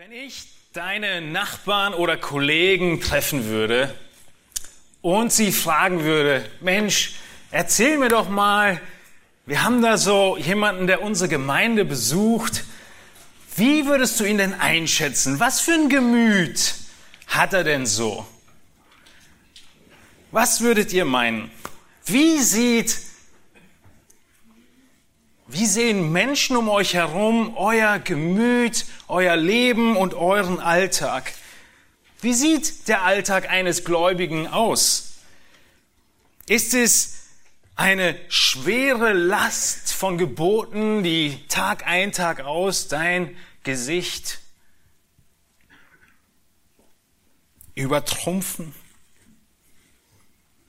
Wenn ich deine Nachbarn oder Kollegen treffen würde und sie fragen würde, Mensch, erzähl mir doch mal, wir haben da so jemanden, der unsere Gemeinde besucht. Wie würdest du ihn denn einschätzen? Was für ein Gemüt hat er denn so? Was würdet ihr meinen? Wie sieht wie sehen Menschen um euch herum euer Gemüt, euer Leben und euren Alltag? Wie sieht der Alltag eines Gläubigen aus? Ist es eine schwere Last von Geboten, die Tag ein, Tag aus dein Gesicht übertrumpfen?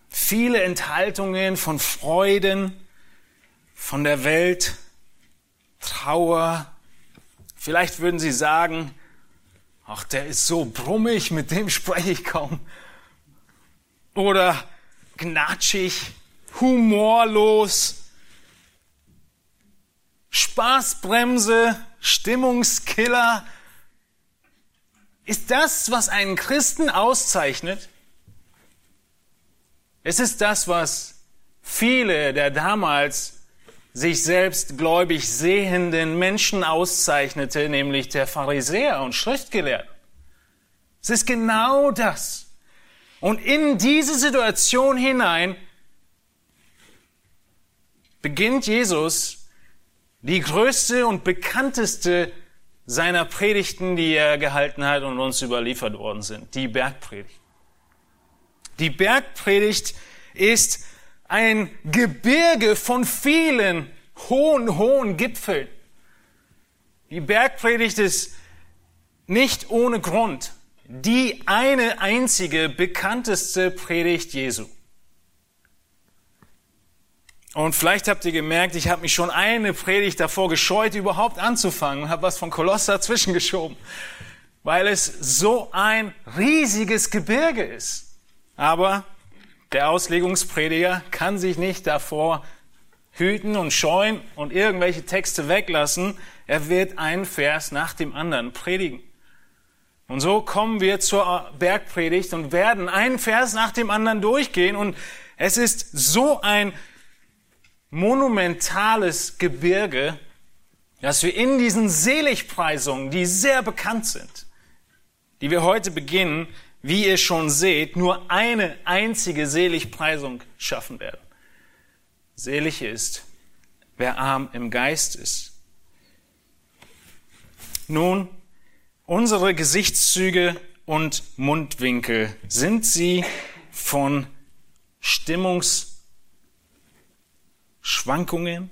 Viele Enthaltungen von Freuden, von der Welt, Trauer. Vielleicht würden Sie sagen, ach, der ist so brummig, mit dem spreche ich kaum. Oder gnatschig, humorlos, Spaßbremse, Stimmungskiller. Ist das, was einen Christen auszeichnet? Es ist das, was viele der damals sich selbst gläubig sehenden Menschen auszeichnete, nämlich der Pharisäer und Schriftgelehrten. Es ist genau das. Und in diese Situation hinein beginnt Jesus die größte und bekannteste seiner Predigten, die er gehalten hat und uns überliefert worden sind, die Bergpredigt. Die Bergpredigt ist ein Gebirge von vielen hohen, hohen Gipfeln. Die Bergpredigt ist nicht ohne Grund die eine einzige bekannteste Predigt Jesu. Und vielleicht habt ihr gemerkt, ich habe mich schon eine Predigt davor gescheut, überhaupt anzufangen habe was von Kolosser zwischengeschoben, weil es so ein riesiges Gebirge ist. Aber der Auslegungsprediger kann sich nicht davor hüten und scheuen und irgendwelche Texte weglassen. Er wird einen Vers nach dem anderen predigen. Und so kommen wir zur Bergpredigt und werden einen Vers nach dem anderen durchgehen. Und es ist so ein monumentales Gebirge, dass wir in diesen Seligpreisungen, die sehr bekannt sind, die wir heute beginnen, wie ihr schon seht, nur eine einzige Seligpreisung schaffen werden. Selig ist, wer arm im Geist ist. Nun, unsere Gesichtszüge und Mundwinkel, sind sie von Stimmungsschwankungen,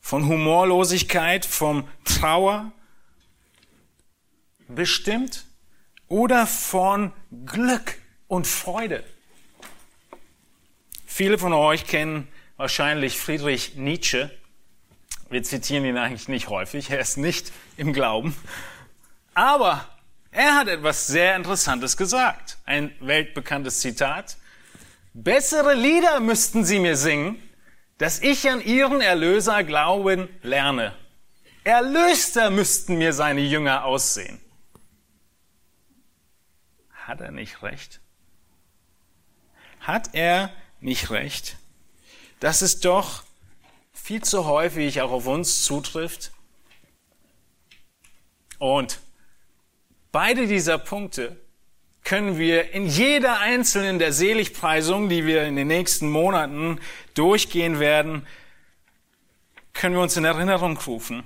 von Humorlosigkeit, vom Trauer bestimmt? Oder von Glück und Freude. Viele von euch kennen wahrscheinlich Friedrich Nietzsche. Wir zitieren ihn eigentlich nicht häufig, er ist nicht im Glauben. Aber er hat etwas sehr Interessantes gesagt. Ein weltbekanntes Zitat. Bessere Lieder müssten sie mir singen, dass ich an ihren Erlöser glauben lerne. Erlöster müssten mir seine Jünger aussehen. Hat er nicht recht? Hat er nicht recht? Dass es doch viel zu häufig auch auf uns zutrifft. Und beide dieser Punkte können wir in jeder einzelnen der Seligpreisungen, die wir in den nächsten Monaten durchgehen werden, können wir uns in Erinnerung rufen,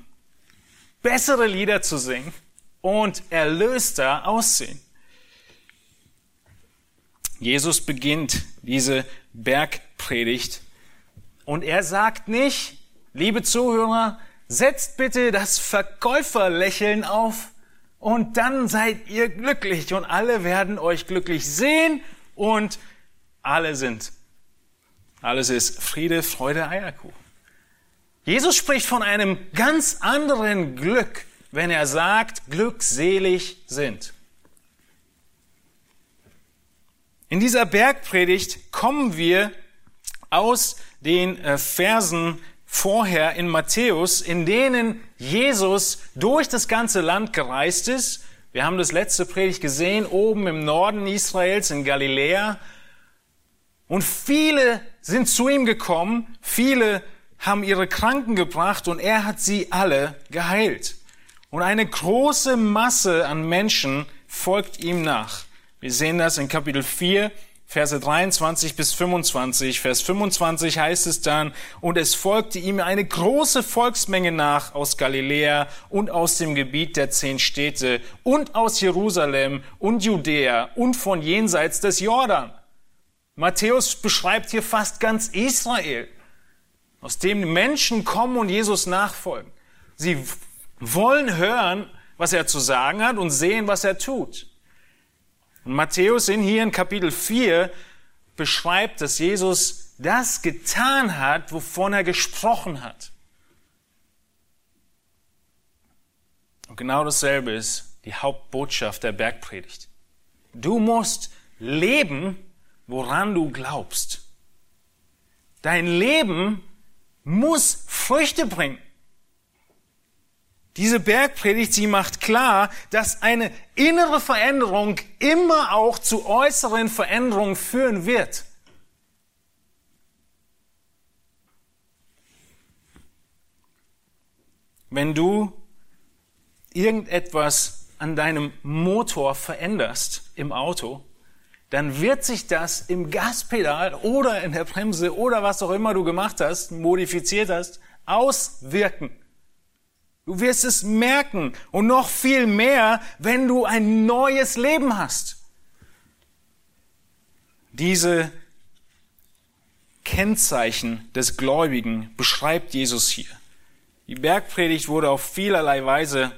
bessere Lieder zu singen und erlöster aussehen. Jesus beginnt diese Bergpredigt und er sagt nicht, liebe Zuhörer, setzt bitte das Verkäuferlächeln auf und dann seid ihr glücklich und alle werden euch glücklich sehen und alle sind. Alles ist Friede, Freude, Eierkuchen. Jesus spricht von einem ganz anderen Glück, wenn er sagt, glückselig sind. In dieser Bergpredigt kommen wir aus den äh, Versen vorher in Matthäus, in denen Jesus durch das ganze Land gereist ist Wir haben das letzte Predigt gesehen, oben im Norden Israels, in Galiläa. Und viele sind zu ihm gekommen, viele haben ihre Kranken gebracht und er hat sie alle geheilt. Und eine große Masse an Menschen folgt ihm nach. Wir sehen das in Kapitel 4, Verse 23 bis 25. Vers 25 heißt es dann, und es folgte ihm eine große Volksmenge nach aus Galiläa und aus dem Gebiet der zehn Städte und aus Jerusalem und Judäa und von jenseits des Jordan. Matthäus beschreibt hier fast ganz Israel, aus dem Menschen kommen und Jesus nachfolgen. Sie wollen hören, was er zu sagen hat und sehen, was er tut. Und Matthäus in hier in Kapitel 4 beschreibt, dass Jesus das getan hat, wovon er gesprochen hat. Und genau dasselbe ist die Hauptbotschaft der Bergpredigt. Du musst leben, woran du glaubst. Dein Leben muss Früchte bringen. Diese Bergpredigt, sie macht klar, dass eine innere Veränderung immer auch zu äußeren Veränderungen führen wird. Wenn du irgendetwas an deinem Motor veränderst im Auto, dann wird sich das im Gaspedal oder in der Bremse oder was auch immer du gemacht hast, modifiziert hast, auswirken. Du wirst es merken und noch viel mehr, wenn du ein neues Leben hast. Diese Kennzeichen des Gläubigen beschreibt Jesus hier. Die Bergpredigt wurde auf vielerlei Weise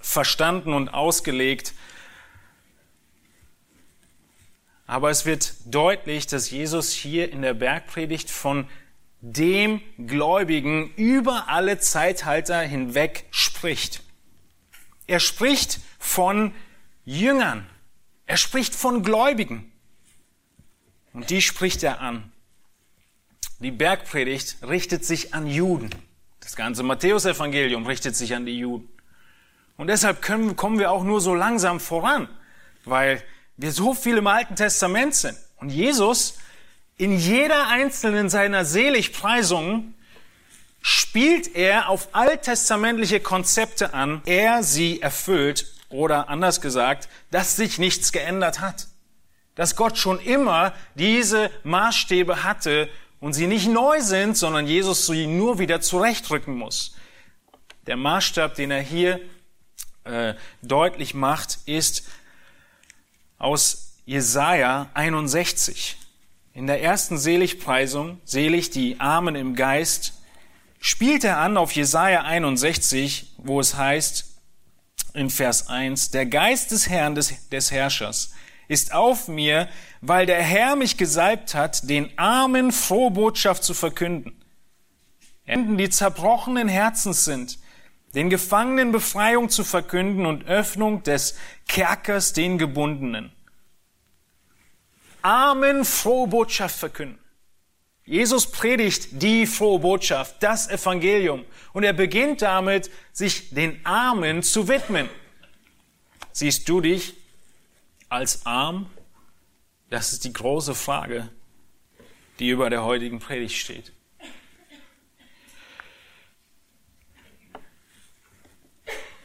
verstanden und ausgelegt. Aber es wird deutlich, dass Jesus hier in der Bergpredigt von dem Gläubigen über alle Zeithalter hinweg spricht. Er spricht von Jüngern. Er spricht von Gläubigen. Und die spricht er an. Die Bergpredigt richtet sich an Juden. Das ganze Matthäusevangelium richtet sich an die Juden. Und deshalb können, kommen wir auch nur so langsam voran, weil wir so viel im Alten Testament sind. Und Jesus in jeder einzelnen seiner Seligpreisungen spielt er auf alttestamentliche Konzepte an, er sie erfüllt oder anders gesagt, dass sich nichts geändert hat. Dass Gott schon immer diese Maßstäbe hatte und sie nicht neu sind, sondern Jesus sie nur wieder zurechtrücken muss. Der Maßstab, den er hier äh, deutlich macht, ist aus Jesaja 61. In der ersten Seligpreisung, selig die Armen im Geist, spielt er an auf Jesaja 61, wo es heißt, in Vers 1, der Geist des Herrn, des, des Herrschers, ist auf mir, weil der Herr mich gesalbt hat, den Armen frohe Botschaft zu verkünden. Enden, die zerbrochenen Herzens sind, den Gefangenen Befreiung zu verkünden und Öffnung des Kerkers den Gebundenen Armen frohe Botschaft verkünden. Jesus predigt die frohe Botschaft, das Evangelium. Und er beginnt damit, sich den Armen zu widmen. Siehst du dich als arm? Das ist die große Frage, die über der heutigen Predigt steht.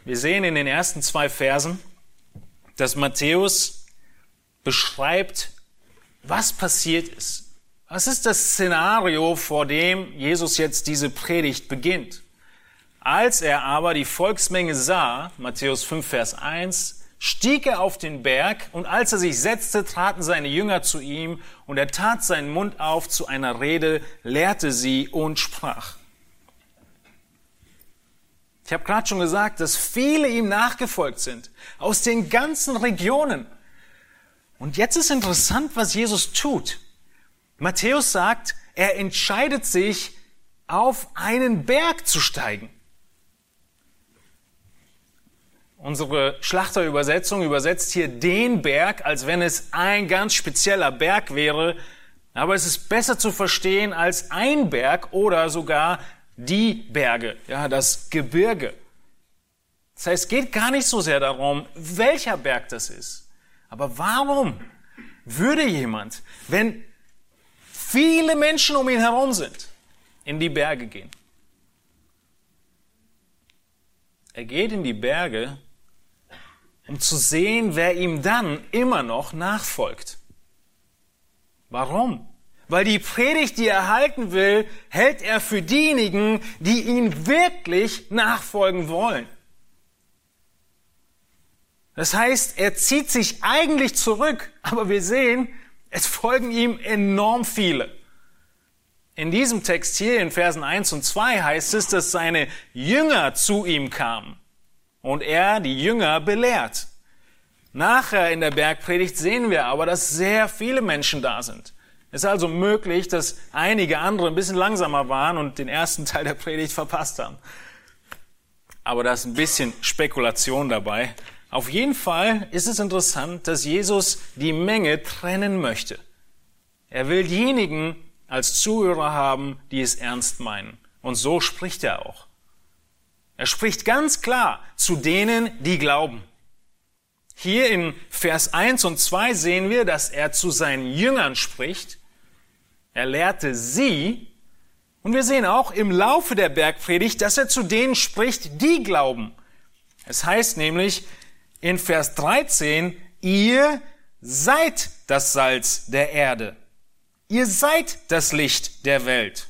Wir sehen in den ersten zwei Versen, dass Matthäus beschreibt, was passiert ist. Was ist das Szenario, vor dem Jesus jetzt diese Predigt beginnt? Als er aber die Volksmenge sah, Matthäus 5, Vers 1, stieg er auf den Berg und als er sich setzte, traten seine Jünger zu ihm und er tat seinen Mund auf zu einer Rede, lehrte sie und sprach. Ich habe gerade schon gesagt, dass viele ihm nachgefolgt sind, aus den ganzen Regionen. Und jetzt ist interessant, was Jesus tut. Matthäus sagt, er entscheidet sich, auf einen Berg zu steigen. Unsere Schlachterübersetzung übersetzt hier den Berg, als wenn es ein ganz spezieller Berg wäre. Aber es ist besser zu verstehen als ein Berg oder sogar die Berge, ja, das Gebirge. Das heißt, es geht gar nicht so sehr darum, welcher Berg das ist. Aber warum würde jemand, wenn viele Menschen um ihn herum sind, in die Berge gehen? Er geht in die Berge, um zu sehen, wer ihm dann immer noch nachfolgt. Warum? Weil die Predigt, die er halten will, hält er für diejenigen, die ihn wirklich nachfolgen wollen. Das heißt, er zieht sich eigentlich zurück, aber wir sehen, es folgen ihm enorm viele. In diesem Text hier in Versen 1 und 2 heißt es, dass seine Jünger zu ihm kamen und er die Jünger belehrt. Nachher in der Bergpredigt sehen wir aber, dass sehr viele Menschen da sind. Es ist also möglich, dass einige andere ein bisschen langsamer waren und den ersten Teil der Predigt verpasst haben. Aber da ist ein bisschen Spekulation dabei. Auf jeden Fall ist es interessant, dass Jesus die Menge trennen möchte. Er will diejenigen als Zuhörer haben, die es ernst meinen. Und so spricht er auch. Er spricht ganz klar zu denen, die glauben. Hier in Vers 1 und 2 sehen wir, dass er zu seinen Jüngern spricht. Er lehrte sie. Und wir sehen auch im Laufe der Bergpredigt, dass er zu denen spricht, die glauben. Es heißt nämlich, in Vers 13, ihr seid das Salz der Erde. Ihr seid das Licht der Welt.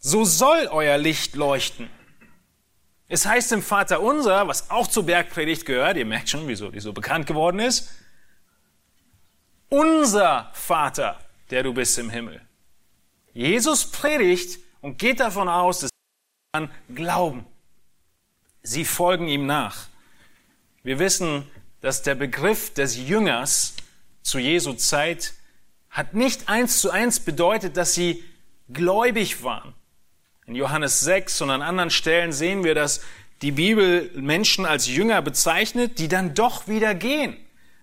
So soll euer Licht leuchten. Es heißt im Vater unser, was auch zur Bergpredigt gehört, ihr merkt schon, wieso die so bekannt geworden ist, unser Vater, der du bist im Himmel. Jesus predigt und geht davon aus, dass sie an glauben. Sie folgen ihm nach. Wir wissen, dass der Begriff des Jüngers zu Jesu Zeit hat nicht eins zu eins bedeutet, dass sie gläubig waren. In Johannes 6 und an anderen Stellen sehen wir, dass die Bibel Menschen als Jünger bezeichnet, die dann doch wieder gehen,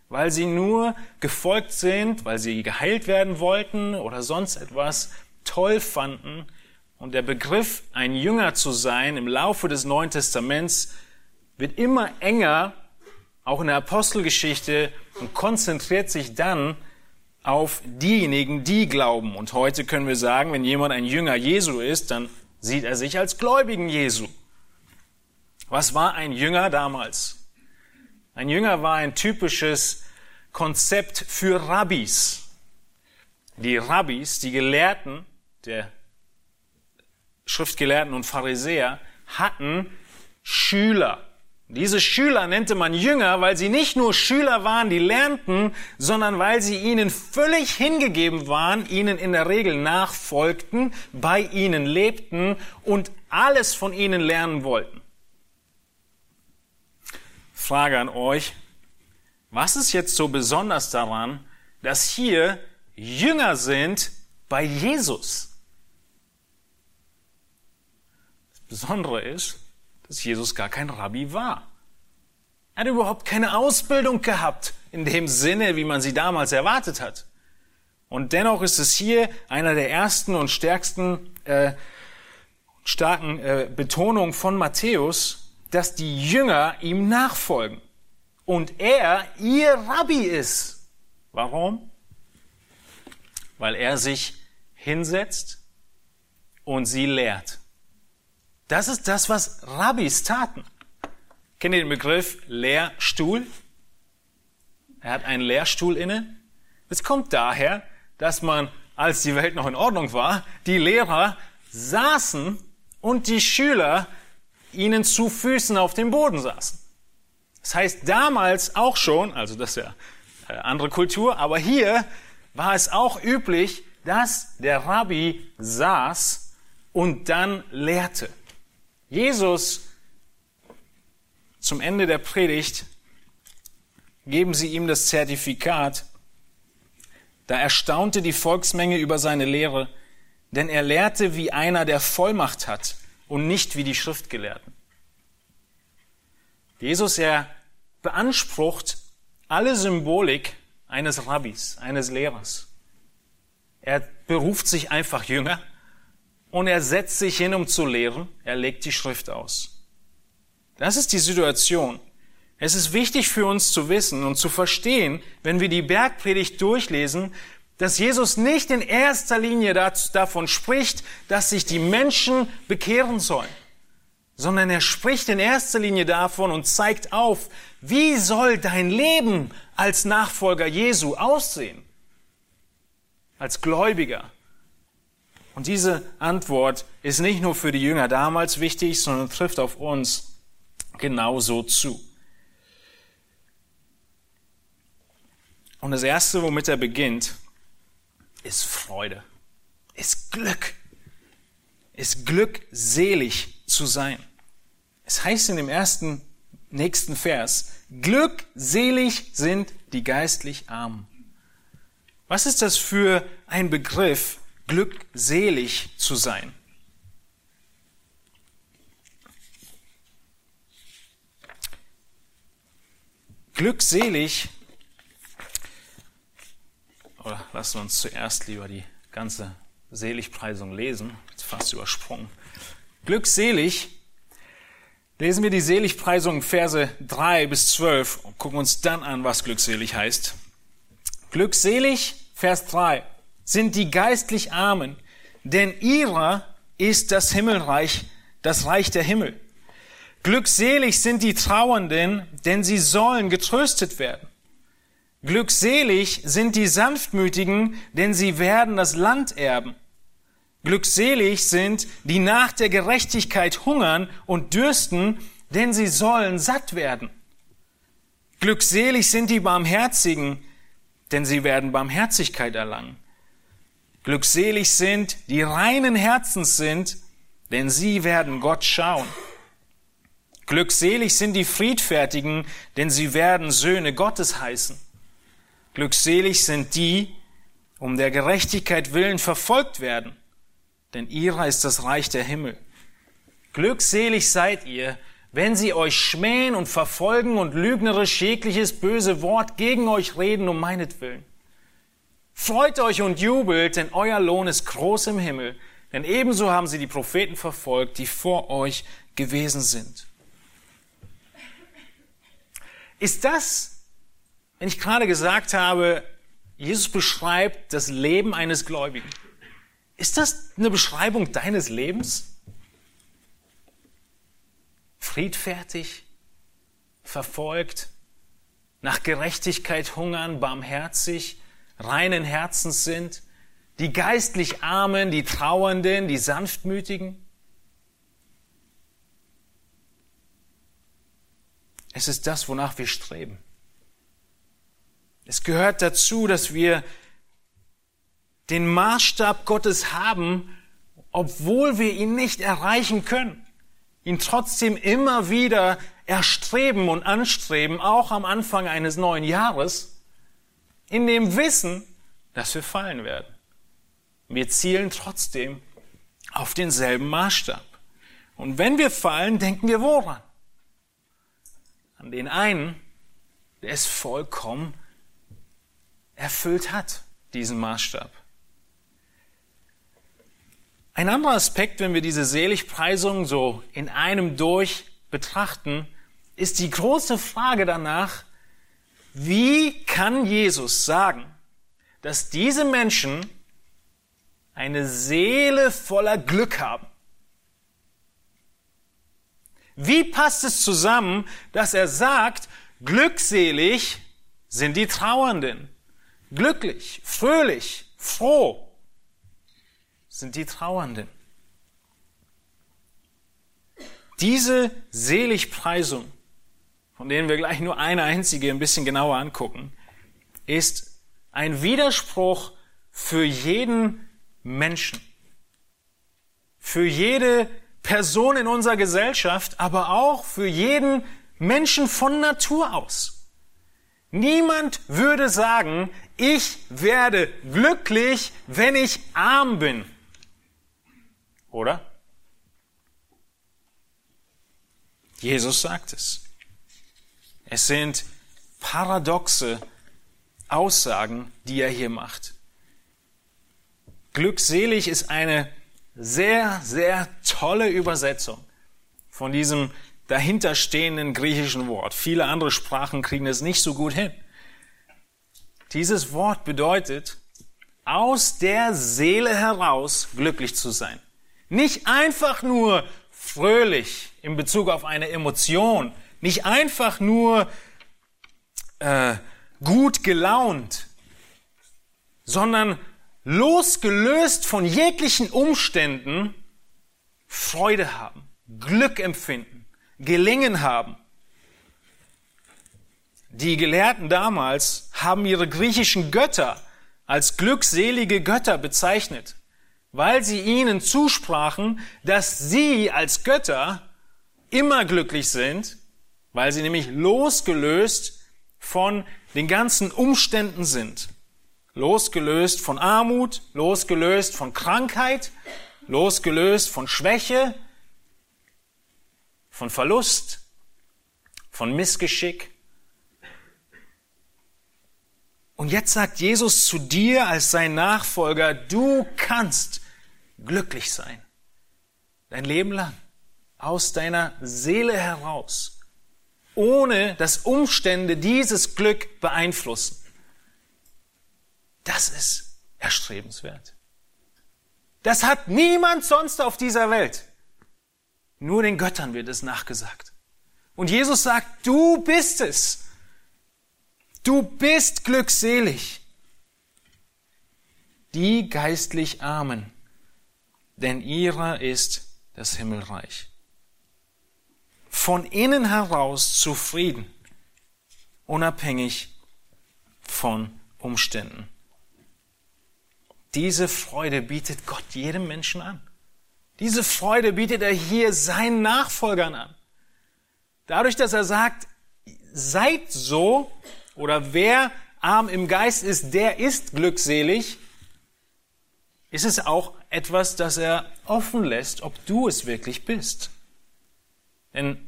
weil sie nur gefolgt sind, weil sie geheilt werden wollten oder sonst etwas toll fanden. Und der Begriff, ein Jünger zu sein im Laufe des Neuen Testaments wird immer enger, auch in der Apostelgeschichte, und konzentriert sich dann auf diejenigen, die glauben. Und heute können wir sagen, wenn jemand ein Jünger Jesu ist, dann sieht er sich als Gläubigen Jesu. Was war ein Jünger damals? Ein Jünger war ein typisches Konzept für Rabbis. Die Rabbis, die Gelehrten, der Schriftgelehrten und Pharisäer, hatten Schüler. Diese Schüler nannte man Jünger, weil sie nicht nur Schüler waren, die lernten, sondern weil sie ihnen völlig hingegeben waren, ihnen in der Regel nachfolgten, bei ihnen lebten und alles von ihnen lernen wollten. Frage an euch, was ist jetzt so besonders daran, dass hier Jünger sind bei Jesus? Das Besondere ist, dass Jesus gar kein Rabbi war. Er hat überhaupt keine Ausbildung gehabt, in dem Sinne, wie man sie damals erwartet hat. Und dennoch ist es hier einer der ersten und stärksten, äh, starken äh, Betonungen von Matthäus, dass die Jünger ihm nachfolgen und er ihr Rabbi ist. Warum? Weil er sich hinsetzt und sie lehrt. Das ist das, was Rabbis taten. Kennt ihr den Begriff Lehrstuhl? Er hat einen Lehrstuhl inne. Es kommt daher, dass man, als die Welt noch in Ordnung war, die Lehrer saßen und die Schüler ihnen zu Füßen auf dem Boden saßen. Das heißt, damals auch schon, also das ist ja äh, andere Kultur, aber hier war es auch üblich, dass der Rabbi saß und dann lehrte. Jesus zum Ende der Predigt geben sie ihm das Zertifikat. Da erstaunte die Volksmenge über seine Lehre, denn er lehrte wie einer, der Vollmacht hat und nicht wie die Schriftgelehrten. Jesus, er beansprucht alle Symbolik eines Rabbis, eines Lehrers. Er beruft sich einfach Jünger und er setzt sich hin, um zu lehren. Er legt die Schrift aus. Das ist die Situation. Es ist wichtig für uns zu wissen und zu verstehen, wenn wir die Bergpredigt durchlesen, dass Jesus nicht in erster Linie davon spricht, dass sich die Menschen bekehren sollen, sondern er spricht in erster Linie davon und zeigt auf, wie soll dein Leben als Nachfolger Jesu aussehen, als Gläubiger. Und diese Antwort ist nicht nur für die Jünger damals wichtig, sondern trifft auf uns genauso zu. Und das Erste, womit er beginnt, ist Freude, ist Glück, ist glückselig zu sein. Es heißt in dem ersten, nächsten Vers, glückselig sind die geistlich Armen. Was ist das für ein Begriff, glückselig zu sein? Glückselig oder lassen wir uns zuerst lieber die ganze Seligpreisung lesen. Jetzt fast übersprungen. Glückselig. Lesen wir die Seligpreisung Verse 3 bis 12 und gucken uns dann an, was glückselig heißt. Glückselig, Vers 3, sind die geistlich Armen, denn ihrer ist das Himmelreich, das Reich der Himmel. Glückselig sind die Trauernden, denn sie sollen getröstet werden. Glückselig sind die Sanftmütigen, denn sie werden das Land erben. Glückselig sind, die nach der Gerechtigkeit hungern und dürsten, denn sie sollen satt werden. Glückselig sind die Barmherzigen, denn sie werden Barmherzigkeit erlangen. Glückselig sind, die reinen Herzens sind, denn sie werden Gott schauen. Glückselig sind die Friedfertigen, denn sie werden Söhne Gottes heißen. Glückselig sind die, um der Gerechtigkeit willen verfolgt werden, denn ihrer ist das Reich der Himmel. Glückselig seid ihr, wenn sie euch schmähen und verfolgen und lügnerisch jegliches böse Wort gegen euch reden um meinetwillen. Freut euch und jubelt, denn euer Lohn ist groß im Himmel, denn ebenso haben sie die Propheten verfolgt, die vor euch gewesen sind. Ist das wenn ich gerade gesagt habe, Jesus beschreibt das Leben eines Gläubigen, ist das eine Beschreibung deines Lebens? Friedfertig, verfolgt, nach Gerechtigkeit hungern, barmherzig, reinen Herzens sind, die geistlich Armen, die Trauernden, die Sanftmütigen? Es ist das, wonach wir streben. Es gehört dazu, dass wir den Maßstab Gottes haben, obwohl wir ihn nicht erreichen können. Ihn trotzdem immer wieder erstreben und anstreben, auch am Anfang eines neuen Jahres, in dem Wissen, dass wir fallen werden. Wir zielen trotzdem auf denselben Maßstab. Und wenn wir fallen, denken wir woran? An den einen, der ist vollkommen erfüllt hat, diesen Maßstab. Ein anderer Aspekt, wenn wir diese Seligpreisung so in einem durch betrachten, ist die große Frage danach, wie kann Jesus sagen, dass diese Menschen eine Seele voller Glück haben? Wie passt es zusammen, dass er sagt, glückselig sind die Trauernden? Glücklich, fröhlich, froh sind die Trauernden. Diese Seligpreisung, von denen wir gleich nur eine einzige ein bisschen genauer angucken, ist ein Widerspruch für jeden Menschen, für jede Person in unserer Gesellschaft, aber auch für jeden Menschen von Natur aus. Niemand würde sagen, ich werde glücklich, wenn ich arm bin. Oder? Jesus sagt es. Es sind paradoxe Aussagen, die er hier macht. Glückselig ist eine sehr, sehr tolle Übersetzung von diesem dahinterstehenden griechischen Wort. Viele andere Sprachen kriegen es nicht so gut hin. Dieses Wort bedeutet, aus der Seele heraus glücklich zu sein. Nicht einfach nur fröhlich in Bezug auf eine Emotion, nicht einfach nur äh, gut gelaunt, sondern losgelöst von jeglichen Umständen Freude haben, Glück empfinden, gelingen haben. Die Gelehrten damals haben ihre griechischen Götter als glückselige Götter bezeichnet, weil sie ihnen zusprachen, dass sie als Götter immer glücklich sind, weil sie nämlich losgelöst von den ganzen Umständen sind. Losgelöst von Armut, losgelöst von Krankheit, losgelöst von Schwäche, von Verlust, von Missgeschick. Und jetzt sagt Jesus zu dir als sein Nachfolger, du kannst glücklich sein. Dein Leben lang. Aus deiner Seele heraus. Ohne dass Umstände dieses Glück beeinflussen. Das ist erstrebenswert. Das hat niemand sonst auf dieser Welt. Nur den Göttern wird es nachgesagt. Und Jesus sagt, du bist es. Du bist glückselig. Die geistlich Armen, denn ihrer ist das Himmelreich. Von innen heraus zufrieden, unabhängig von Umständen. Diese Freude bietet Gott jedem Menschen an. Diese Freude bietet er hier seinen Nachfolgern an. Dadurch, dass er sagt, seid so oder wer arm im Geist ist, der ist glückselig, ist es auch etwas, das er offen lässt, ob du es wirklich bist. Denn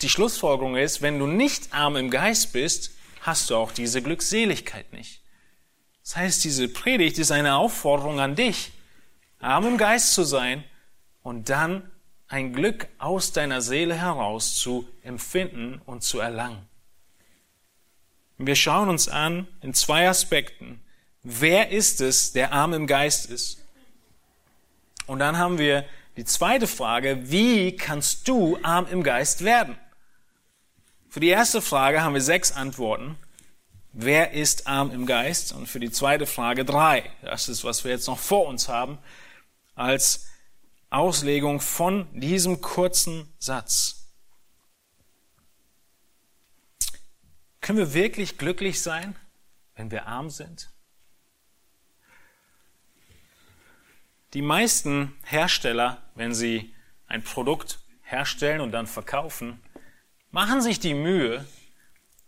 die Schlussfolgerung ist, wenn du nicht arm im Geist bist, hast du auch diese Glückseligkeit nicht. Das heißt, diese Predigt ist eine Aufforderung an dich, arm im Geist zu sein und dann ein Glück aus deiner Seele heraus zu empfinden und zu erlangen. Wir schauen uns an in zwei Aspekten. Wer ist es, der arm im Geist ist? Und dann haben wir die zweite Frage, wie kannst du arm im Geist werden? Für die erste Frage haben wir sechs Antworten. Wer ist arm im Geist? Und für die zweite Frage drei. Das ist, was wir jetzt noch vor uns haben als Auslegung von diesem kurzen Satz. Können wir wirklich glücklich sein, wenn wir arm sind? Die meisten Hersteller, wenn sie ein Produkt herstellen und dann verkaufen, machen sich die Mühe,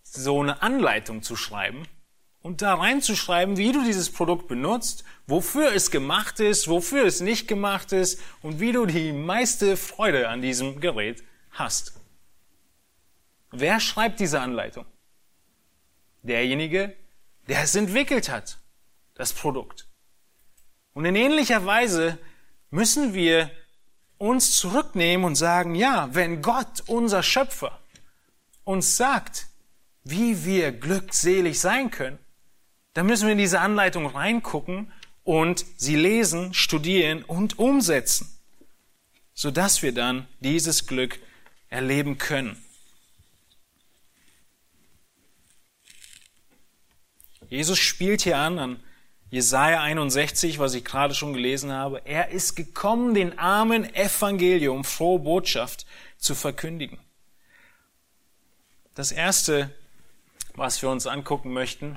so eine Anleitung zu schreiben und da reinzuschreiben, wie du dieses Produkt benutzt, wofür es gemacht ist, wofür es nicht gemacht ist und wie du die meiste Freude an diesem Gerät hast. Wer schreibt diese Anleitung? Derjenige, der es entwickelt hat, das Produkt. Und in ähnlicher Weise müssen wir uns zurücknehmen und sagen, ja, wenn Gott, unser Schöpfer, uns sagt, wie wir glückselig sein können, dann müssen wir in diese Anleitung reingucken und sie lesen, studieren und umsetzen, sodass wir dann dieses Glück erleben können. Jesus spielt hier an, an Jesaja 61, was ich gerade schon gelesen habe. Er ist gekommen, den armen Evangelium, frohe Botschaft zu verkündigen. Das erste, was wir uns angucken möchten,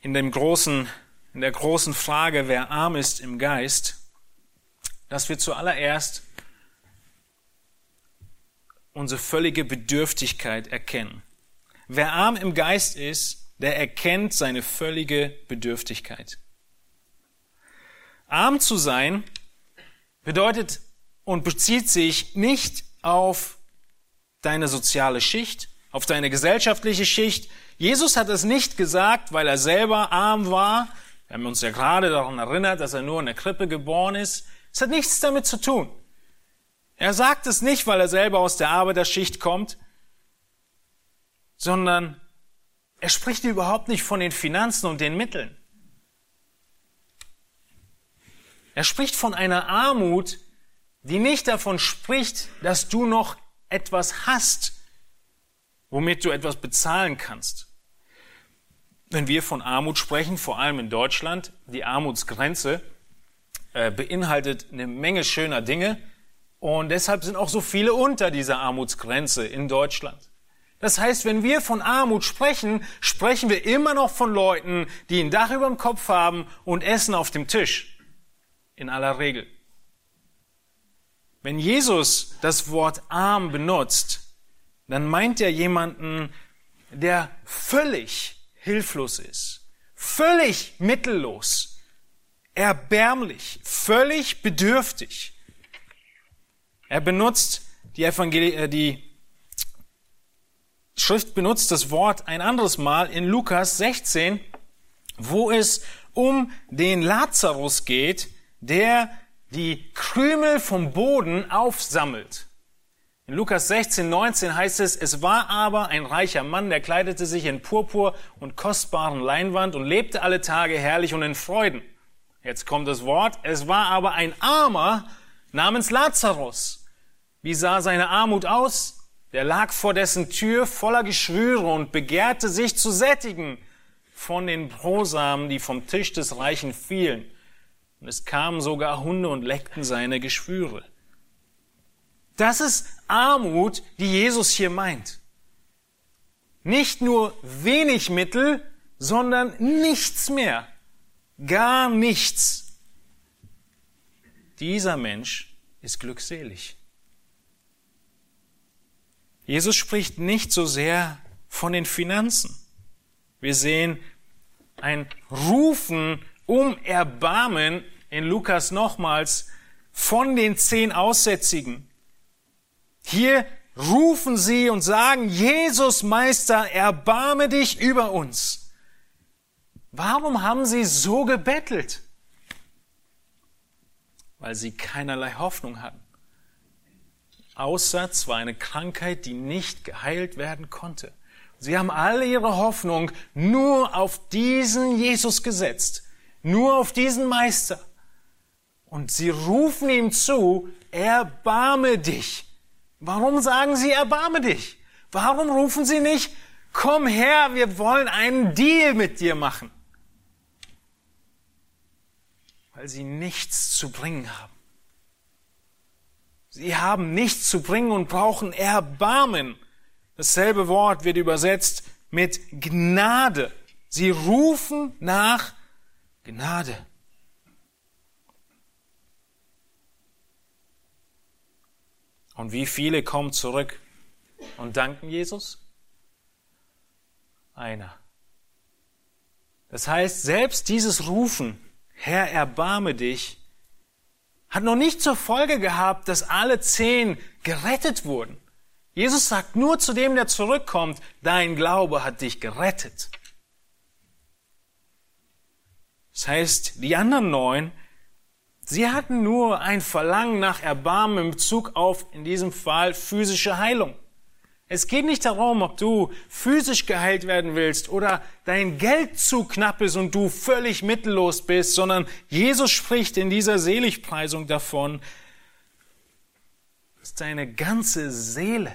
in dem großen, in der großen Frage, wer arm ist im Geist, dass wir zuallererst unsere völlige Bedürftigkeit erkennen. Wer arm im Geist ist, der erkennt seine völlige Bedürftigkeit. Arm zu sein bedeutet und bezieht sich nicht auf deine soziale Schicht, auf deine gesellschaftliche Schicht, Jesus hat es nicht gesagt, weil er selber arm war. Wir haben uns ja gerade daran erinnert, dass er nur in der Krippe geboren ist. Es hat nichts damit zu tun. Er sagt es nicht, weil er selber aus der Arbeiterschicht kommt, sondern er spricht überhaupt nicht von den Finanzen und den Mitteln. Er spricht von einer Armut, die nicht davon spricht, dass du noch etwas hast, womit du etwas bezahlen kannst. Wenn wir von Armut sprechen, vor allem in Deutschland, die Armutsgrenze äh, beinhaltet eine Menge schöner Dinge und deshalb sind auch so viele unter dieser Armutsgrenze in Deutschland. Das heißt, wenn wir von Armut sprechen, sprechen wir immer noch von Leuten, die ein Dach über dem Kopf haben und Essen auf dem Tisch. In aller Regel. Wenn Jesus das Wort arm benutzt, dann meint er jemanden, der völlig hilflos ist, völlig mittellos, erbärmlich, völlig bedürftig. Er benutzt die, Evangelie, äh, die Schrift benutzt das Wort ein anderes Mal in Lukas 16, wo es um den Lazarus geht, der die Krümel vom Boden aufsammelt. In Lukas 16, 19 heißt es, es war aber ein reicher Mann, der kleidete sich in Purpur und kostbaren Leinwand und lebte alle Tage herrlich und in Freuden. Jetzt kommt das Wort, es war aber ein Armer namens Lazarus. Wie sah seine Armut aus? Der lag vor dessen Tür voller Geschwüre und begehrte sich zu sättigen von den Brosamen, die vom Tisch des Reichen fielen. Und es kamen sogar Hunde und leckten seine Geschwüre. Das ist Armut, die Jesus hier meint. Nicht nur wenig Mittel, sondern nichts mehr. Gar nichts. Dieser Mensch ist glückselig. Jesus spricht nicht so sehr von den Finanzen. Wir sehen ein Rufen um Erbarmen in Lukas nochmals von den zehn Aussätzigen. Hier rufen sie und sagen, Jesus Meister, erbarme dich über uns. Warum haben sie so gebettelt? Weil sie keinerlei Hoffnung hatten. Aussatz war eine Krankheit, die nicht geheilt werden konnte. Sie haben alle ihre Hoffnung nur auf diesen Jesus gesetzt, nur auf diesen Meister. Und sie rufen ihm zu, erbarme dich. Warum sagen sie, erbarme dich? Warum rufen sie nicht, komm her, wir wollen einen Deal mit dir machen? Weil sie nichts zu bringen haben. Sie haben nichts zu bringen und brauchen Erbarmen. Dasselbe Wort wird übersetzt mit Gnade. Sie rufen nach Gnade. Und wie viele kommen zurück und danken Jesus? Einer. Das heißt, selbst dieses Rufen, Herr, erbarme dich, hat noch nicht zur Folge gehabt, dass alle zehn gerettet wurden. Jesus sagt nur zu dem, der zurückkommt, dein Glaube hat dich gerettet. Das heißt, die anderen neun, sie hatten nur ein Verlangen nach Erbarmen in Bezug auf, in diesem Fall, physische Heilung. Es geht nicht darum, ob du physisch geheilt werden willst oder dein Geld zu knapp ist und du völlig mittellos bist, sondern Jesus spricht in dieser Seligpreisung davon, dass deine ganze Seele,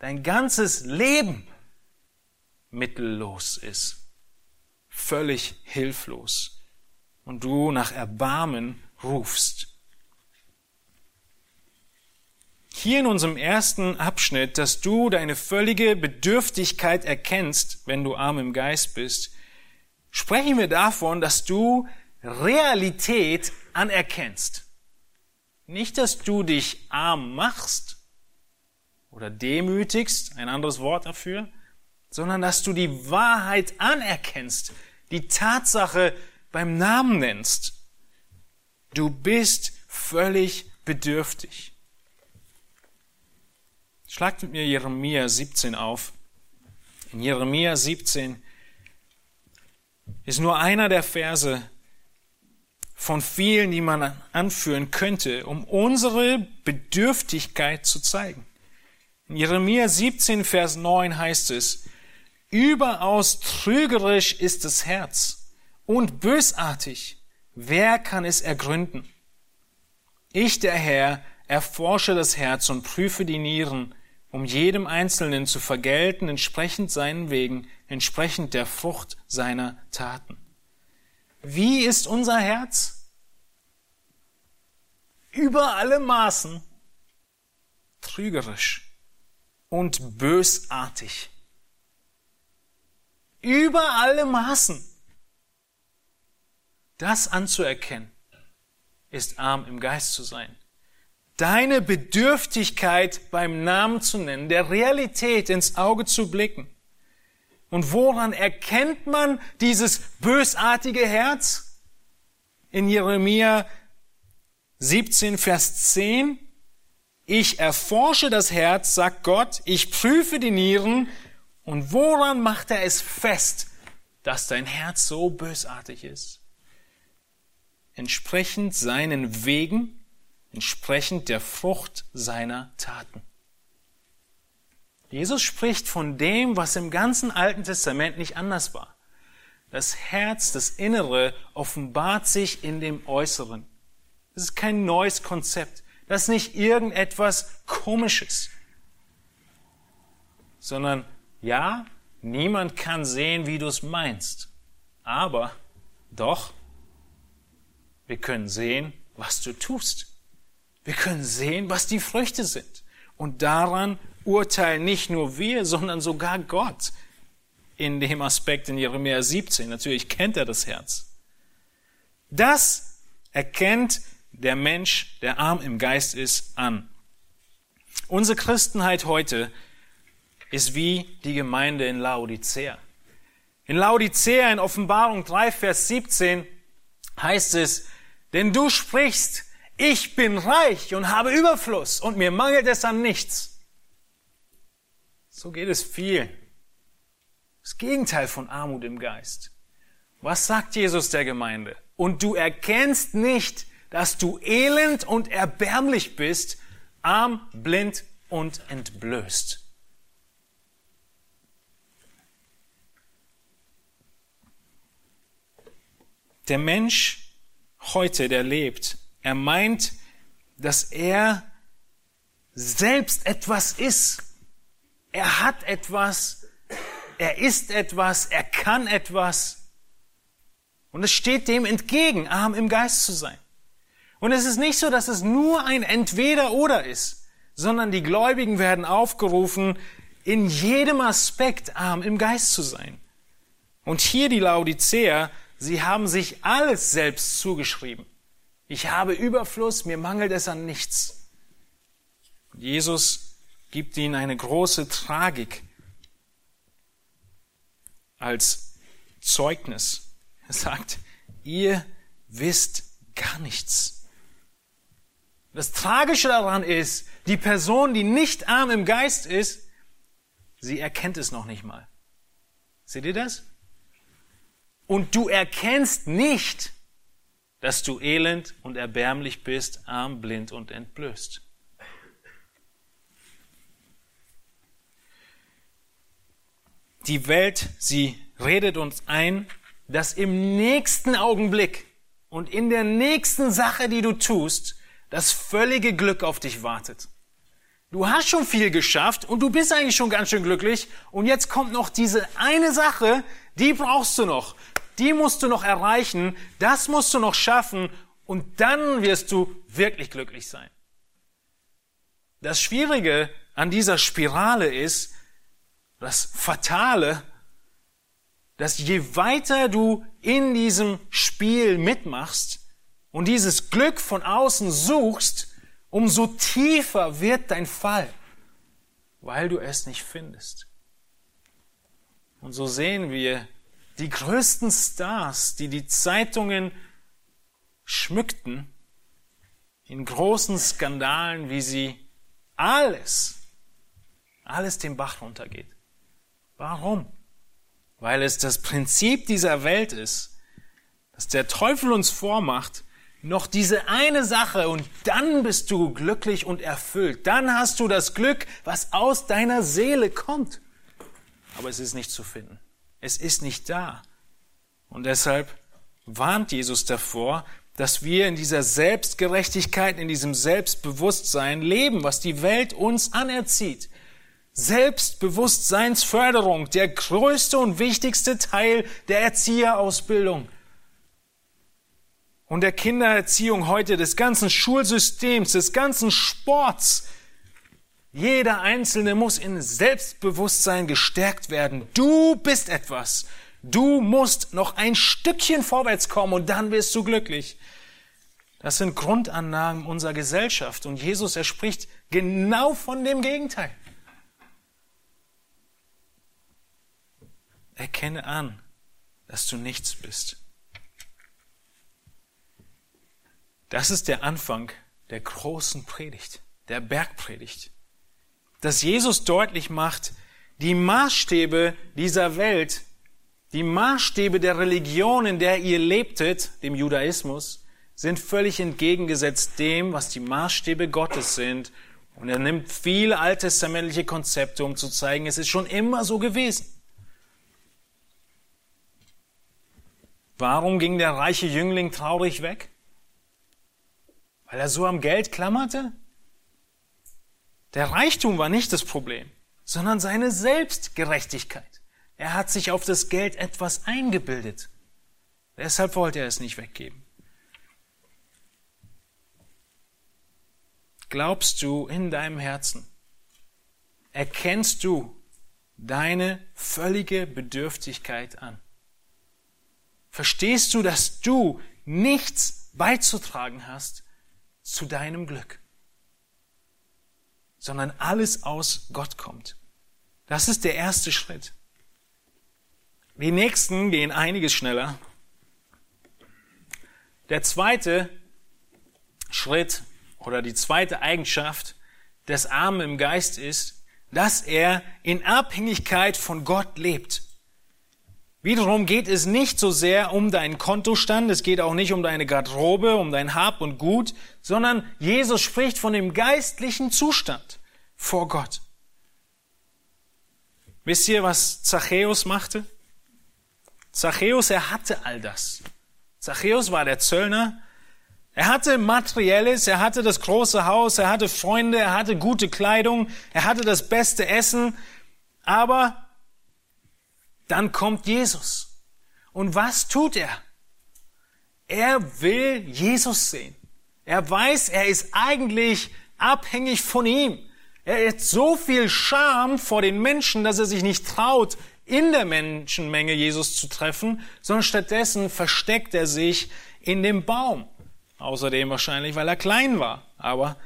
dein ganzes Leben mittellos ist, völlig hilflos und du nach Erbarmen rufst. hier in unserem ersten Abschnitt, dass du deine völlige Bedürftigkeit erkennst, wenn du arm im Geist bist, sprechen wir davon, dass du Realität anerkennst. Nicht, dass du dich arm machst oder demütigst, ein anderes Wort dafür, sondern dass du die Wahrheit anerkennst, die Tatsache beim Namen nennst. Du bist völlig bedürftig. Schlagt mit mir Jeremia 17 auf. In Jeremia 17 ist nur einer der Verse von vielen, die man anführen könnte, um unsere Bedürftigkeit zu zeigen. In Jeremia 17, Vers 9 heißt es, Überaus trügerisch ist das Herz und bösartig. Wer kann es ergründen? Ich, der Herr, erforsche das Herz und prüfe die Nieren, um jedem Einzelnen zu vergelten, entsprechend seinen Wegen, entsprechend der Frucht seiner Taten. Wie ist unser Herz? Über alle Maßen trügerisch und bösartig. Über alle Maßen. Das anzuerkennen, ist arm im Geist zu sein. Deine Bedürftigkeit beim Namen zu nennen, der Realität ins Auge zu blicken. Und woran erkennt man dieses bösartige Herz? In Jeremia 17, Vers 10. Ich erforsche das Herz, sagt Gott, ich prüfe die Nieren. Und woran macht er es fest, dass dein Herz so bösartig ist? Entsprechend seinen Wegen, entsprechend der Frucht seiner Taten. Jesus spricht von dem, was im ganzen Alten Testament nicht anders war. Das Herz, das Innere offenbart sich in dem Äußeren. Das ist kein neues Konzept. Das ist nicht irgendetwas Komisches. Sondern ja, niemand kann sehen, wie du es meinst. Aber doch, wir können sehen, was du tust. Wir können sehen, was die Früchte sind. Und daran urteilen nicht nur wir, sondern sogar Gott in dem Aspekt in Jeremia 17. Natürlich kennt er das Herz. Das erkennt der Mensch, der arm im Geist ist, an. Unsere Christenheit heute ist wie die Gemeinde in Laodicea. In Laodicea in Offenbarung 3, Vers 17 heißt es, denn du sprichst, ich bin reich und habe Überfluss und mir mangelt es an nichts. So geht es viel. Das Gegenteil von Armut im Geist. Was sagt Jesus der Gemeinde? Und du erkennst nicht, dass du elend und erbärmlich bist, arm, blind und entblößt. Der Mensch heute, der lebt, er meint, dass er selbst etwas ist. Er hat etwas, er ist etwas, er kann etwas. Und es steht dem entgegen, arm im Geist zu sein. Und es ist nicht so, dass es nur ein Entweder-Oder ist, sondern die Gläubigen werden aufgerufen, in jedem Aspekt arm im Geist zu sein. Und hier die Laodicea, sie haben sich alles selbst zugeschrieben. Ich habe Überfluss, mir mangelt es an nichts. Jesus gibt ihnen eine große Tragik als Zeugnis. Er sagt, ihr wisst gar nichts. Das Tragische daran ist, die Person, die nicht arm im Geist ist, sie erkennt es noch nicht mal. Seht ihr das? Und du erkennst nicht, dass du elend und erbärmlich bist, arm, blind und entblößt. Die Welt, sie redet uns ein, dass im nächsten Augenblick und in der nächsten Sache, die du tust, das völlige Glück auf dich wartet. Du hast schon viel geschafft und du bist eigentlich schon ganz schön glücklich und jetzt kommt noch diese eine Sache, die brauchst du noch die musst du noch erreichen, das musst du noch schaffen und dann wirst du wirklich glücklich sein. Das Schwierige an dieser Spirale ist, das Fatale, dass je weiter du in diesem Spiel mitmachst und dieses Glück von außen suchst, umso tiefer wird dein Fall, weil du es nicht findest. Und so sehen wir die größten Stars, die die Zeitungen schmückten, in großen Skandalen, wie sie alles, alles den Bach runtergeht. Warum? Weil es das Prinzip dieser Welt ist, dass der Teufel uns vormacht, noch diese eine Sache und dann bist du glücklich und erfüllt. Dann hast du das Glück, was aus deiner Seele kommt. Aber es ist nicht zu finden. Es ist nicht da. Und deshalb warnt Jesus davor, dass wir in dieser Selbstgerechtigkeit, in diesem Selbstbewusstsein leben, was die Welt uns anerzieht. Selbstbewusstseinsförderung, der größte und wichtigste Teil der Erzieherausbildung und der Kindererziehung heute, des ganzen Schulsystems, des ganzen Sports. Jeder Einzelne muss in Selbstbewusstsein gestärkt werden. Du bist etwas. Du musst noch ein Stückchen vorwärts kommen und dann wirst du glücklich. Das sind Grundannahmen unserer Gesellschaft und Jesus, er spricht genau von dem Gegenteil. Erkenne an, dass du nichts bist. Das ist der Anfang der großen Predigt, der Bergpredigt. Dass Jesus deutlich macht, die Maßstäbe dieser Welt, die Maßstäbe der Religion, in der ihr lebtet, dem Judaismus, sind völlig entgegengesetzt dem, was die Maßstäbe Gottes sind. Und er nimmt viele alttestamentliche Konzepte, um zu zeigen, es ist schon immer so gewesen. Warum ging der reiche Jüngling traurig weg? Weil er so am Geld klammerte? Der Reichtum war nicht das Problem, sondern seine Selbstgerechtigkeit. Er hat sich auf das Geld etwas eingebildet. Deshalb wollte er es nicht weggeben. Glaubst du in deinem Herzen? Erkennst du deine völlige Bedürftigkeit an? Verstehst du, dass du nichts beizutragen hast zu deinem Glück, sondern alles aus Gott kommt. Das ist der erste Schritt. Die nächsten gehen einiges schneller. Der zweite Schritt oder die zweite Eigenschaft des Armen im Geist ist, dass er in Abhängigkeit von Gott lebt. Wiederum geht es nicht so sehr um deinen Kontostand, es geht auch nicht um deine Garderobe, um dein Hab und Gut, sondern Jesus spricht von dem geistlichen Zustand vor Gott. Wisst ihr, was Zachäus machte? Zachäus, er hatte all das. Zachäus war der Zöllner. Er hatte materielles, er hatte das große Haus, er hatte Freunde, er hatte gute Kleidung, er hatte das beste Essen, aber dann kommt Jesus. Und was tut er? Er will Jesus sehen. Er weiß, er ist eigentlich abhängig von ihm. Er hat so viel Scham vor den Menschen, dass er sich nicht traut, in der Menschenmenge Jesus zu treffen, sondern stattdessen versteckt er sich in dem Baum. Außerdem wahrscheinlich, weil er klein war. Aber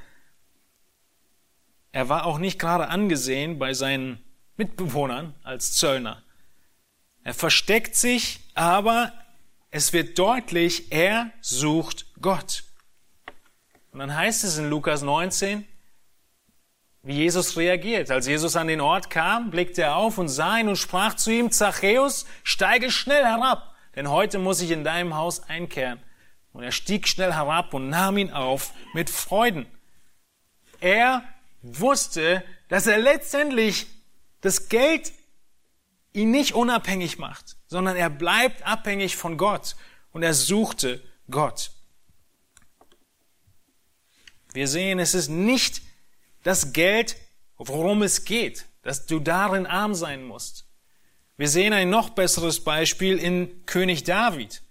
er war auch nicht gerade angesehen bei seinen Mitbewohnern als Zöllner. Er versteckt sich, aber es wird deutlich, er sucht Gott. Und dann heißt es in Lukas 19, wie Jesus reagiert. Als Jesus an den Ort kam, blickte er auf und sah ihn und sprach zu ihm, Zachäus, steige schnell herab, denn heute muss ich in deinem Haus einkehren. Und er stieg schnell herab und nahm ihn auf mit Freuden. Er wusste, dass er letztendlich das Geld ihn nicht unabhängig macht, sondern er bleibt abhängig von Gott und er suchte Gott. Wir sehen, es ist nicht das Geld, worum es geht, dass du darin arm sein musst. Wir sehen ein noch besseres Beispiel in König David.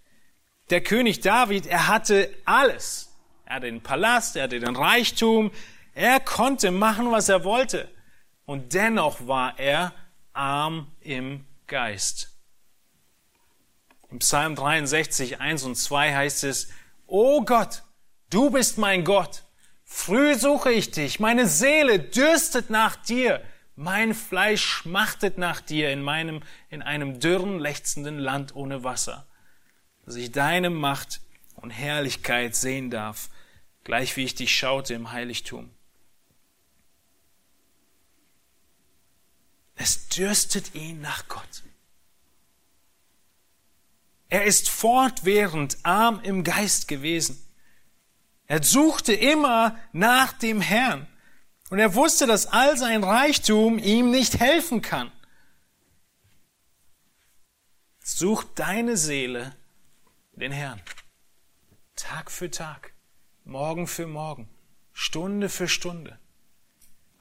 Der König David, er hatte alles. Er hatte den Palast, er hatte den Reichtum, er konnte machen, was er wollte. Und dennoch war er arm im Geist. Im Psalm 63, 1 und 2 heißt es, O Gott, du bist mein Gott. Früh suche ich dich. Meine Seele dürstet nach dir. Mein Fleisch schmachtet nach dir in meinem, in einem dürren, lechzenden Land ohne Wasser. Dass ich deine Macht und Herrlichkeit sehen darf, gleich wie ich dich schaute im Heiligtum. Es dürstet ihn nach Gott. Er ist fortwährend arm im Geist gewesen. Er suchte immer nach dem Herrn. Und er wusste, dass all sein Reichtum ihm nicht helfen kann. Such deine Seele den Herrn. Tag für Tag, Morgen für Morgen, Stunde für Stunde.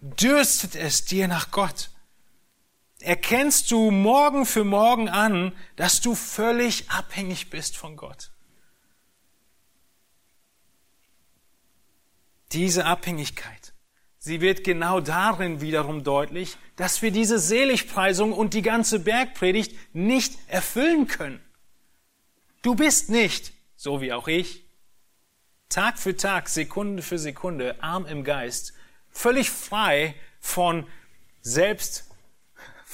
Dürstet es dir nach Gott. Erkennst du Morgen für Morgen an, dass du völlig abhängig bist von Gott. Diese Abhängigkeit, sie wird genau darin wiederum deutlich, dass wir diese Seligpreisung und die ganze Bergpredigt nicht erfüllen können. Du bist nicht, so wie auch ich, Tag für Tag, Sekunde für Sekunde, arm im Geist, völlig frei von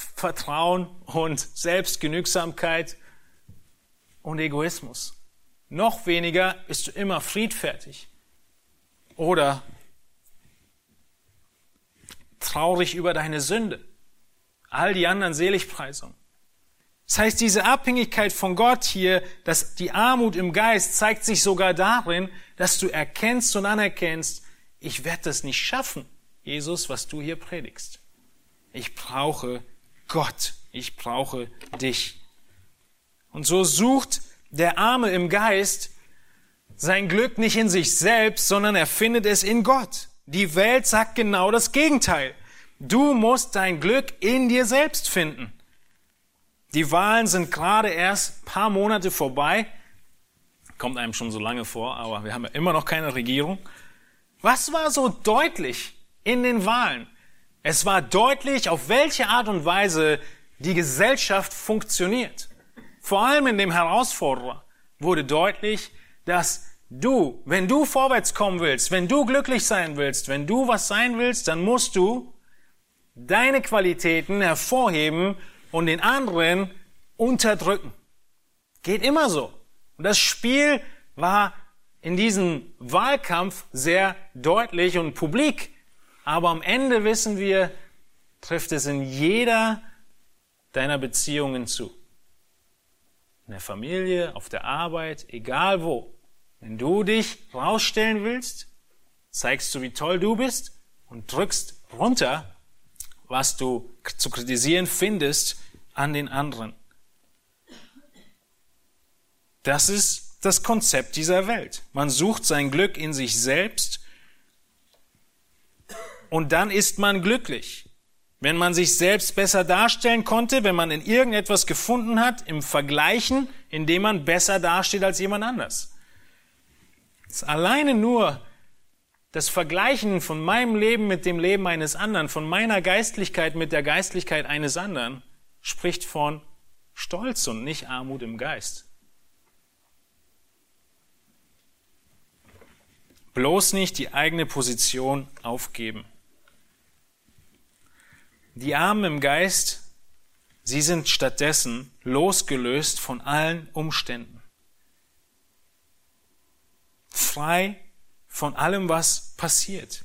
Selbstvertrauen und Selbstgenügsamkeit und Egoismus. Noch weniger bist du immer friedfertig oder traurig über deine Sünde. All die anderen Seligpreisungen. Das heißt, diese Abhängigkeit von Gott hier, dass die Armut im Geist zeigt sich sogar darin, dass du erkennst und anerkennst, ich werde das nicht schaffen, Jesus, was du hier predigst. Ich brauche Gott. Ich brauche dich. Und so sucht der Arme im Geist sein Glück nicht in sich selbst, sondern er findet es in Gott. Die Welt sagt genau das Gegenteil. Du musst dein Glück in dir selbst finden. Die Wahlen sind gerade erst paar Monate vorbei. Kommt einem schon so lange vor, aber wir haben ja immer noch keine Regierung. Was war so deutlich in den Wahlen? Es war deutlich, auf welche Art und Weise die Gesellschaft funktioniert. Vor allem in dem Herausforderer wurde deutlich, dass du, wenn du vorwärts kommen willst, wenn du glücklich sein willst, wenn du was sein willst, dann musst du deine Qualitäten hervorheben und den anderen unterdrücken. Geht immer so. Und das Spiel war in diesem Wahlkampf sehr deutlich und publik. Aber am Ende wissen wir, trifft es in jeder deiner Beziehungen zu. In der Familie, auf der Arbeit, egal wo. Wenn du dich rausstellen willst, zeigst du, wie toll du bist und drückst runter, was du zu kritisieren findest an den anderen. Das ist das Konzept dieser Welt. Man sucht sein Glück in sich selbst und dann ist man glücklich. Wenn man sich selbst besser darstellen konnte, wenn man in irgendetwas gefunden hat, im Vergleichen, indem man besser dasteht als jemand anders. Das alleine nur das Vergleichen von meinem Leben mit dem Leben eines anderen, von meiner Geistlichkeit mit der Geistlichkeit eines anderen, spricht von Stolz und nicht Armut im Geist. Bloß nicht die eigene Position aufgeben. Die Armen im Geist, sie sind stattdessen losgelöst von allen Umständen. Frei von allem, was passiert.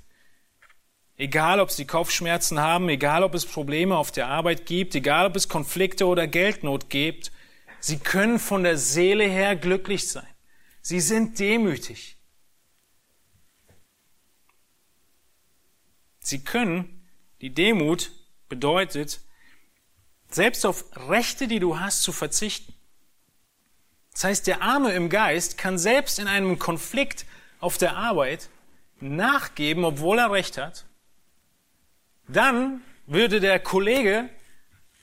Egal, ob sie Kopfschmerzen haben, egal, ob es Probleme auf der Arbeit gibt, egal, ob es Konflikte oder Geldnot gibt, sie können von der Seele her glücklich sein. Sie sind demütig. Sie können, die Demut bedeutet, selbst auf Rechte, die du hast, zu verzichten. Das heißt, der Arme im Geist kann selbst in einem Konflikt auf der Arbeit nachgeben, obwohl er Recht hat. Dann würde der Kollege,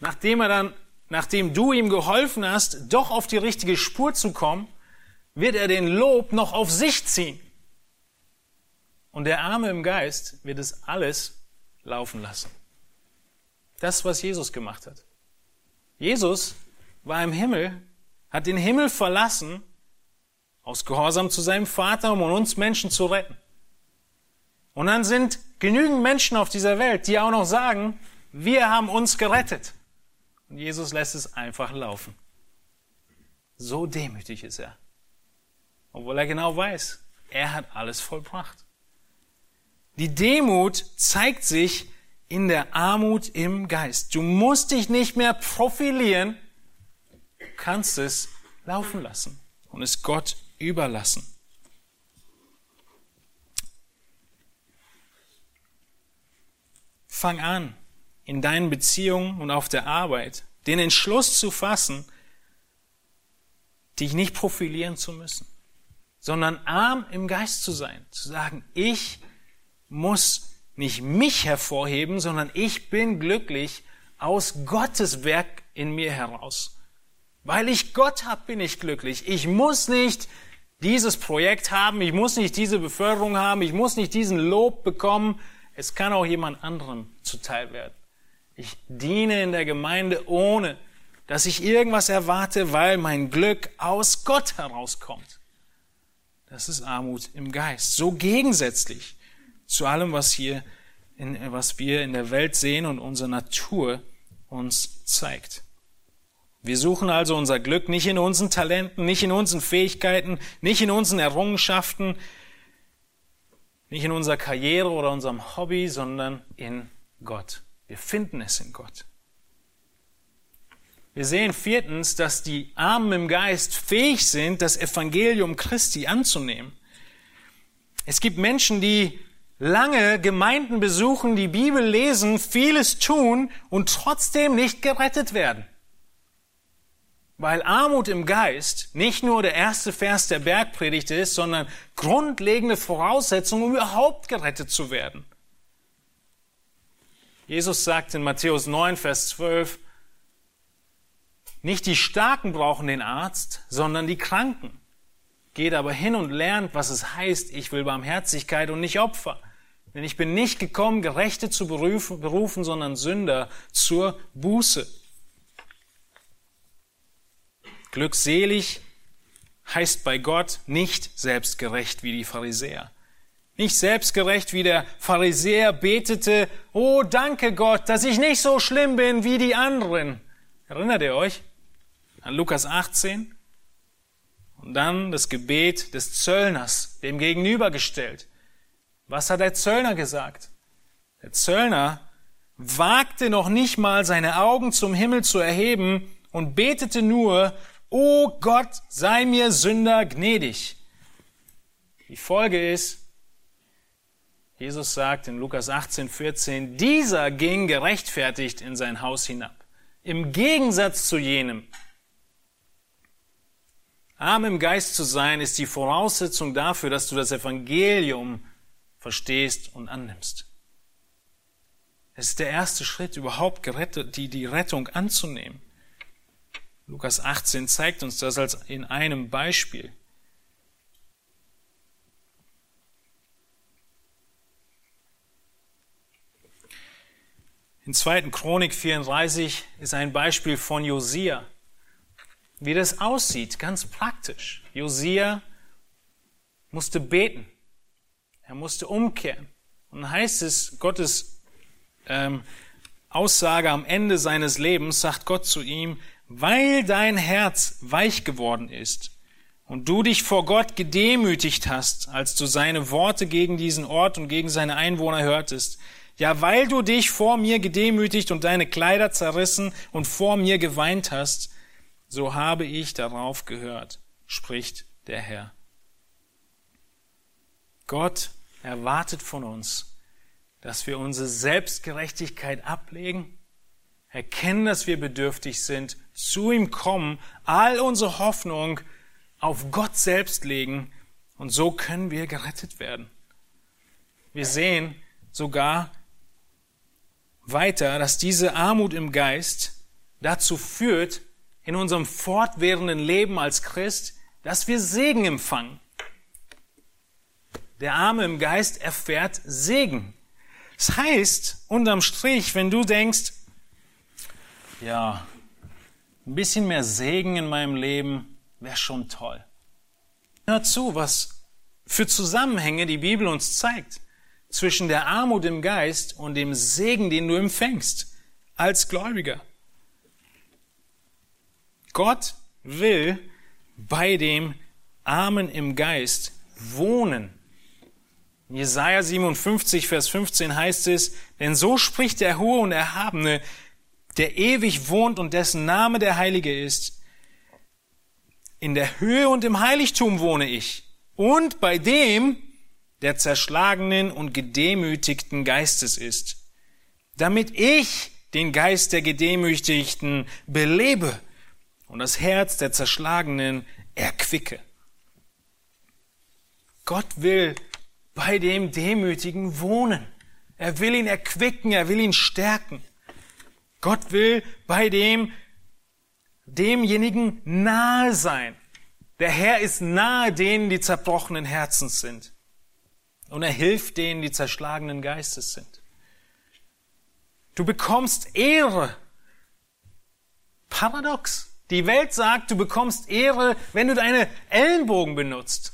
nachdem er dann, nachdem du ihm geholfen hast, doch auf die richtige Spur zu kommen, wird er den Lob noch auf sich ziehen. Und der Arme im Geist wird es alles laufen lassen. Das, was Jesus gemacht hat. Jesus war im Himmel, hat den Himmel verlassen, aus Gehorsam zu seinem Vater, um uns Menschen zu retten. Und dann sind genügend Menschen auf dieser Welt, die auch noch sagen, wir haben uns gerettet. Und Jesus lässt es einfach laufen. So demütig ist er. Obwohl er genau weiß, er hat alles vollbracht. Die Demut zeigt sich in der Armut im Geist. Du musst dich nicht mehr profilieren, du kannst es laufen lassen und es Gott überlassen. Fang an, in deinen Beziehungen und auf der Arbeit den Entschluss zu fassen, dich nicht profilieren zu müssen, sondern arm im Geist zu sein, zu sagen, ich muss nicht mich hervorheben, sondern ich bin glücklich aus Gottes Werk in mir heraus. Weil ich Gott habe, bin ich glücklich. Ich muss nicht dieses Projekt haben, ich muss nicht diese Beförderung haben, ich muss nicht diesen Lob bekommen. Es kann auch jemand anderem zuteil werden. Ich diene in der Gemeinde ohne, dass ich irgendwas erwarte, weil mein Glück aus Gott herauskommt. Das ist Armut im Geist. So gegensätzlich zu allem, was hier, in, was wir in der Welt sehen und unsere Natur uns zeigt. Wir suchen also unser Glück nicht in unseren Talenten, nicht in unseren Fähigkeiten, nicht in unseren Errungenschaften, nicht in unserer Karriere oder unserem Hobby, sondern in Gott. Wir finden es in Gott. Wir sehen viertens, dass die Armen im Geist fähig sind, das Evangelium Christi anzunehmen. Es gibt Menschen, die lange Gemeinden besuchen, die Bibel lesen, vieles tun und trotzdem nicht gerettet werden. Weil Armut im Geist nicht nur der erste Vers der Bergpredigt ist, sondern grundlegende Voraussetzung, um überhaupt gerettet zu werden. Jesus sagt in Matthäus 9, Vers 12, nicht die Starken brauchen den Arzt, sondern die Kranken. Geht aber hin und lernt, was es heißt, ich will Barmherzigkeit und nicht Opfer. Denn ich bin nicht gekommen, Gerechte zu berufen, sondern Sünder zur Buße. Glückselig heißt bei Gott nicht selbstgerecht wie die Pharisäer. Nicht selbstgerecht wie der Pharisäer betete, oh danke Gott, dass ich nicht so schlimm bin wie die anderen. Erinnert ihr euch an Lukas 18? Und dann das Gebet des Zöllners, dem gegenübergestellt. Was hat der Zöllner gesagt? Der Zöllner wagte noch nicht mal seine Augen zum Himmel zu erheben und betete nur, O Gott, sei mir Sünder gnädig. Die Folge ist, Jesus sagt in Lukas 18, 14, dieser ging gerechtfertigt in sein Haus hinab. Im Gegensatz zu jenem. Arm im Geist zu sein ist die Voraussetzung dafür, dass du das Evangelium verstehst und annimmst. Es ist der erste Schritt, überhaupt gerettet, die, die Rettung anzunehmen. Lukas 18 zeigt uns das als in einem Beispiel. In 2. Chronik 34 ist ein Beispiel von Josia. Wie das aussieht, ganz praktisch. Josia musste beten. Er musste umkehren. Und heißt es, Gottes ähm, Aussage am Ende seines Lebens, sagt Gott zu ihm, weil dein Herz weich geworden ist und du dich vor Gott gedemütigt hast, als du seine Worte gegen diesen Ort und gegen seine Einwohner hörtest, ja, weil du dich vor mir gedemütigt und deine Kleider zerrissen und vor mir geweint hast, so habe ich darauf gehört, spricht der Herr. Gott erwartet von uns, dass wir unsere Selbstgerechtigkeit ablegen, erkennen, dass wir bedürftig sind, zu ihm kommen, all unsere Hoffnung auf Gott selbst legen und so können wir gerettet werden. Wir sehen sogar weiter, dass diese Armut im Geist dazu führt, in unserem fortwährenden Leben als Christ, dass wir Segen empfangen. Der Arme im Geist erfährt Segen. Das heißt, unterm Strich, wenn du denkst, ja, ein bisschen mehr Segen in meinem Leben wäre schon toll. Hör zu, was für Zusammenhänge die Bibel uns zeigt zwischen der Armut im Geist und dem Segen, den du empfängst als Gläubiger. Gott will bei dem Armen im Geist wohnen. Jesaja 57, Vers 15 heißt es, denn so spricht der Hohe und Erhabene, der ewig wohnt und dessen Name der Heilige ist. In der Höhe und im Heiligtum wohne ich und bei dem, der zerschlagenen und gedemütigten Geistes ist, damit ich den Geist der Gedemütigten belebe und das Herz der Zerschlagenen erquicke. Gott will bei dem Demütigen wohnen. Er will ihn erquicken, er will ihn stärken. Gott will bei dem, demjenigen nahe sein. Der Herr ist nahe denen, die zerbrochenen Herzens sind. Und er hilft denen, die zerschlagenen Geistes sind. Du bekommst Ehre. Paradox. Die Welt sagt, du bekommst Ehre, wenn du deine Ellenbogen benutzt.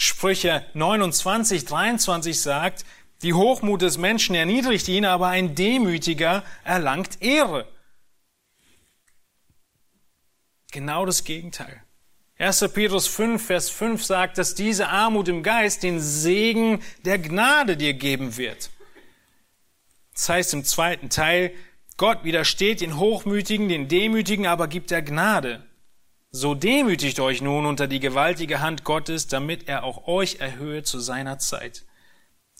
Sprüche 29, 23 sagt, die Hochmut des Menschen erniedrigt ihn, aber ein Demütiger erlangt Ehre. Genau das Gegenteil. 1. Petrus 5, Vers 5 sagt, dass diese Armut im Geist den Segen der Gnade dir geben wird. Das heißt im zweiten Teil, Gott widersteht den Hochmütigen, den Demütigen, aber gibt er Gnade. So demütigt euch nun unter die gewaltige Hand Gottes, damit er auch euch erhöhe zu seiner Zeit.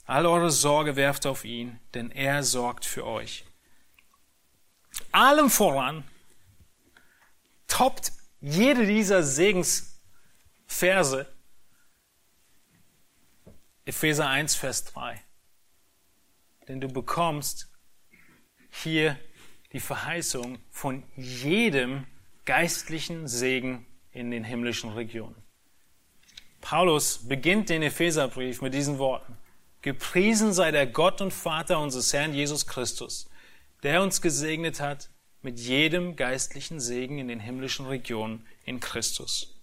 All eure Sorge werft auf ihn, denn er sorgt für euch. Allem voran toppt jede dieser Segensverse Epheser 1, Vers 3. Denn du bekommst hier die Verheißung von jedem geistlichen Segen in den himmlischen Regionen. Paulus beginnt den Epheserbrief mit diesen Worten. Gepriesen sei der Gott und Vater unseres Herrn Jesus Christus, der uns gesegnet hat mit jedem geistlichen Segen in den himmlischen Regionen in Christus.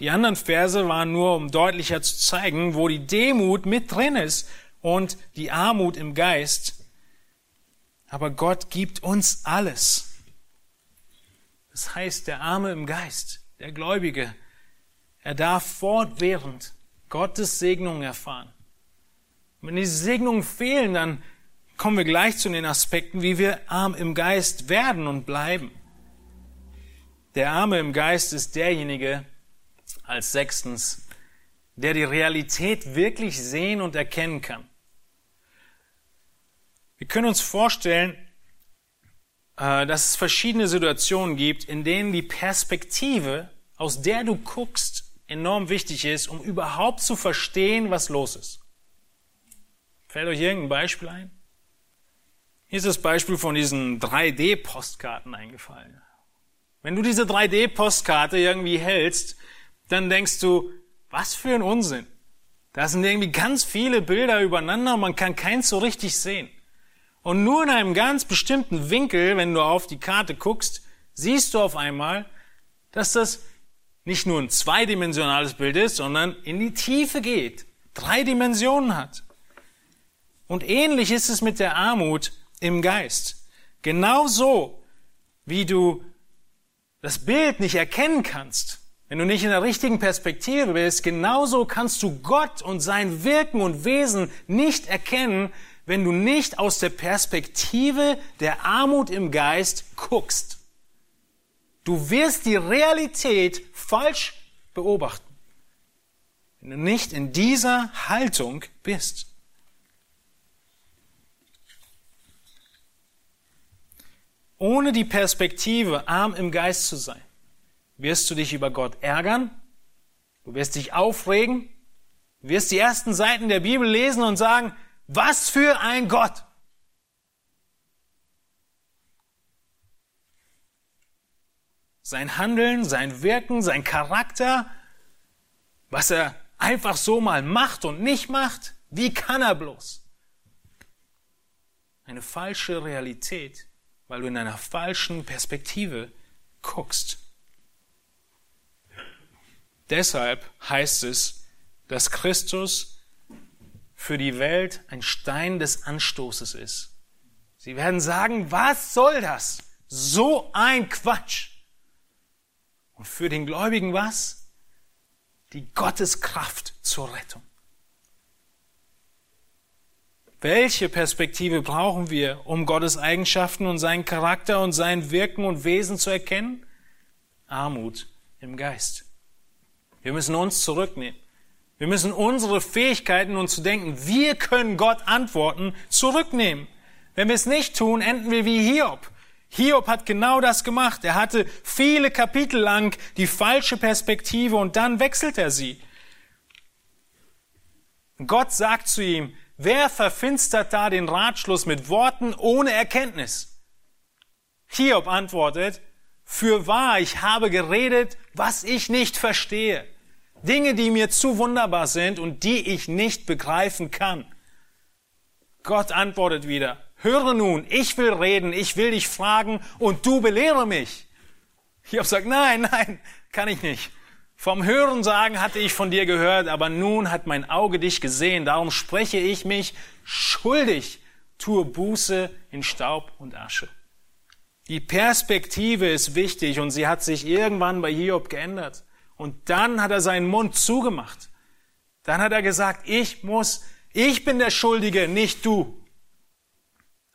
Die anderen Verse waren nur, um deutlicher zu zeigen, wo die Demut mit drin ist und die Armut im Geist. Aber Gott gibt uns alles. Das heißt, der Arme im Geist, der Gläubige, er darf fortwährend Gottes Segnung erfahren. wenn diese Segnungen fehlen, dann kommen wir gleich zu den Aspekten, wie wir arm im Geist werden und bleiben. Der Arme im Geist ist derjenige, als sechstens, der die Realität wirklich sehen und erkennen kann. Wir können uns vorstellen, dass es verschiedene Situationen gibt, in denen die Perspektive, aus der du guckst, enorm wichtig ist, um überhaupt zu verstehen, was los ist. Fällt euch irgendein Beispiel ein? Hier ist das Beispiel von diesen 3D-Postkarten eingefallen. Wenn du diese 3D-Postkarte irgendwie hältst, dann denkst du, was für ein Unsinn. Da sind irgendwie ganz viele Bilder übereinander und man kann keins so richtig sehen. Und nur in einem ganz bestimmten Winkel, wenn du auf die Karte guckst, siehst du auf einmal, dass das nicht nur ein zweidimensionales Bild ist, sondern in die Tiefe geht, drei Dimensionen hat. Und ähnlich ist es mit der Armut im Geist. Genauso wie du das Bild nicht erkennen kannst, wenn du nicht in der richtigen Perspektive bist, genauso kannst du Gott und sein Wirken und Wesen nicht erkennen, wenn du nicht aus der Perspektive der Armut im Geist guckst. Du wirst die Realität falsch beobachten, wenn du nicht in dieser Haltung bist. Ohne die Perspektive, arm im Geist zu sein, wirst du dich über Gott ärgern, du wirst dich aufregen, wirst die ersten Seiten der Bibel lesen und sagen, was für ein Gott! Sein Handeln, sein Wirken, sein Charakter, was er einfach so mal macht und nicht macht, wie kann er bloß? Eine falsche Realität, weil du in einer falschen Perspektive guckst. Deshalb heißt es, dass Christus für die Welt ein Stein des Anstoßes ist. Sie werden sagen, was soll das? So ein Quatsch. Und für den Gläubigen was? Die Gotteskraft zur Rettung. Welche Perspektive brauchen wir, um Gottes Eigenschaften und seinen Charakter und sein Wirken und Wesen zu erkennen? Armut im Geist. Wir müssen uns zurücknehmen. Wir müssen unsere Fähigkeiten, uns zu denken, wir können Gott antworten, zurücknehmen. Wenn wir es nicht tun, enden wir wie Hiob. Hiob hat genau das gemacht. Er hatte viele Kapitel lang die falsche Perspektive und dann wechselt er sie. Gott sagt zu ihm, wer verfinstert da den Ratschluss mit Worten ohne Erkenntnis? Hiob antwortet, für wahr, ich habe geredet, was ich nicht verstehe. Dinge, die mir zu wunderbar sind und die ich nicht begreifen kann. Gott antwortet wieder, höre nun, ich will reden, ich will dich fragen und du belehre mich. Hiob sagt, nein, nein, kann ich nicht. Vom Hören sagen hatte ich von dir gehört, aber nun hat mein Auge dich gesehen, darum spreche ich mich schuldig, tue Buße in Staub und Asche. Die Perspektive ist wichtig und sie hat sich irgendwann bei Hiob geändert. Und dann hat er seinen Mund zugemacht. Dann hat er gesagt, ich muss, ich bin der Schuldige, nicht du.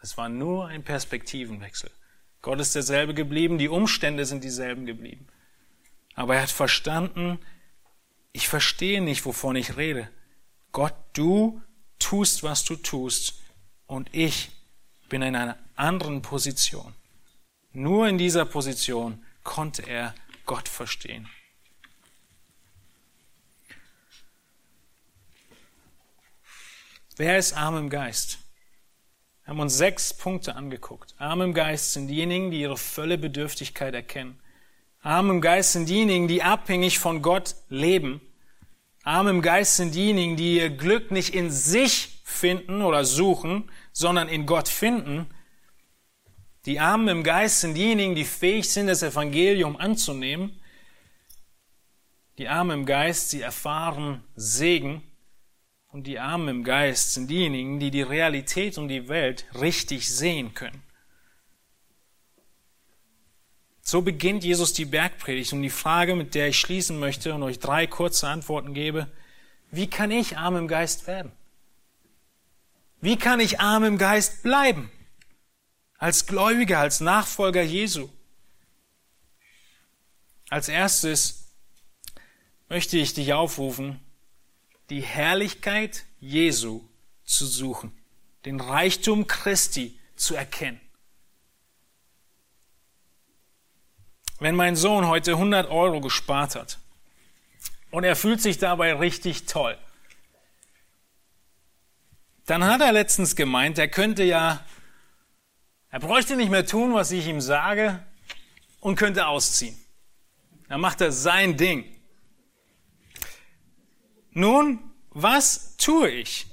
Es war nur ein Perspektivenwechsel. Gott ist derselbe geblieben, die Umstände sind dieselben geblieben. Aber er hat verstanden, ich verstehe nicht, wovon ich rede. Gott, du tust, was du tust, und ich bin in einer anderen Position. Nur in dieser Position konnte er Gott verstehen. Wer ist arm im Geist? Wir haben uns sechs Punkte angeguckt. Arm im Geist sind diejenigen, die ihre volle Bedürftigkeit erkennen. Arm im Geist sind diejenigen, die abhängig von Gott leben. Arm im Geist sind diejenigen, die ihr Glück nicht in sich finden oder suchen, sondern in Gott finden. Die Armen im Geist sind diejenigen, die fähig sind, das Evangelium anzunehmen. Die Armen im Geist, sie erfahren Segen. Und die Armen im Geist sind diejenigen, die die Realität und die Welt richtig sehen können. So beginnt Jesus die Bergpredigt und die Frage, mit der ich schließen möchte und euch drei kurze Antworten gebe, wie kann ich arm im Geist werden? Wie kann ich arm im Geist bleiben? als Gläubiger, als Nachfolger Jesu. Als erstes möchte ich dich aufrufen, die Herrlichkeit Jesu zu suchen, den Reichtum Christi zu erkennen. Wenn mein Sohn heute 100 Euro gespart hat und er fühlt sich dabei richtig toll, dann hat er letztens gemeint, er könnte ja er bräuchte nicht mehr tun, was ich ihm sage und könnte ausziehen. Dann macht er sein Ding. Nun, was tue ich?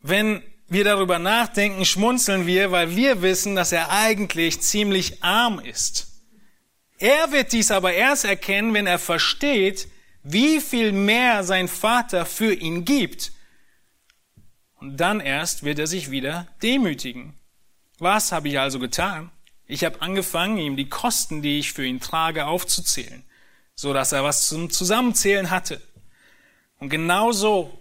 Wenn wir darüber nachdenken, schmunzeln wir, weil wir wissen, dass er eigentlich ziemlich arm ist. Er wird dies aber erst erkennen, wenn er versteht, wie viel mehr sein Vater für ihn gibt. Und dann erst wird er sich wieder demütigen. Was habe ich also getan? Ich habe angefangen, ihm die Kosten, die ich für ihn trage, aufzuzählen, so dass er was zum Zusammenzählen hatte. Und genauso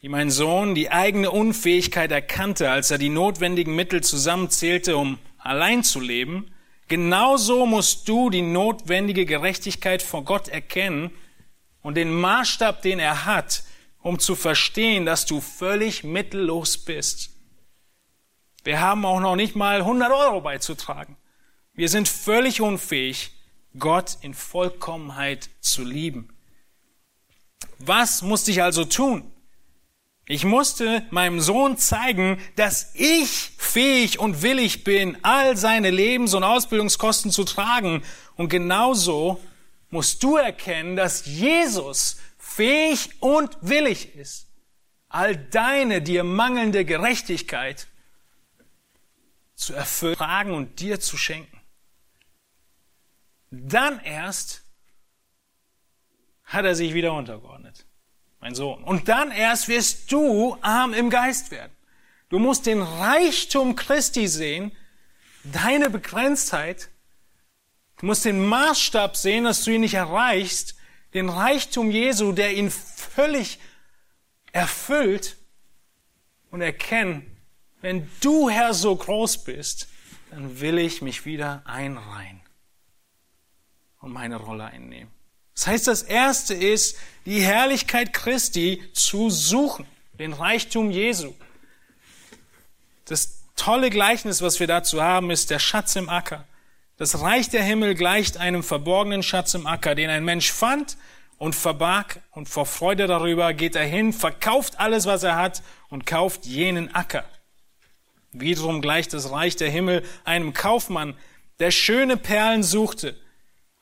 wie mein Sohn die eigene Unfähigkeit erkannte, als er die notwendigen Mittel zusammenzählte, um allein zu leben, genauso musst du die notwendige Gerechtigkeit vor Gott erkennen und den Maßstab, den er hat, um zu verstehen, dass du völlig mittellos bist. Wir haben auch noch nicht mal 100 Euro beizutragen. Wir sind völlig unfähig, Gott in Vollkommenheit zu lieben. Was musste ich also tun? Ich musste meinem Sohn zeigen, dass ich fähig und willig bin, all seine Lebens- und Ausbildungskosten zu tragen. Und genauso musst du erkennen, dass Jesus fähig und willig ist, all deine dir mangelnde Gerechtigkeit zu erfüllen, fragen und dir zu schenken. Dann erst hat er sich wieder untergeordnet, mein Sohn. Und dann erst wirst du arm im Geist werden. Du musst den Reichtum Christi sehen, deine Begrenztheit. Du musst den Maßstab sehen, dass du ihn nicht erreichst, den Reichtum Jesu, der ihn völlig erfüllt und erkennen, wenn du, Herr, so groß bist, dann will ich mich wieder einreihen und meine Rolle einnehmen. Das heißt, das erste ist, die Herrlichkeit Christi zu suchen, den Reichtum Jesu. Das tolle Gleichnis, was wir dazu haben, ist der Schatz im Acker. Das Reich der Himmel gleicht einem verborgenen Schatz im Acker, den ein Mensch fand und verbarg und vor Freude darüber geht er hin, verkauft alles, was er hat und kauft jenen Acker. Wiederum gleicht das Reich der Himmel einem Kaufmann, der schöne Perlen suchte.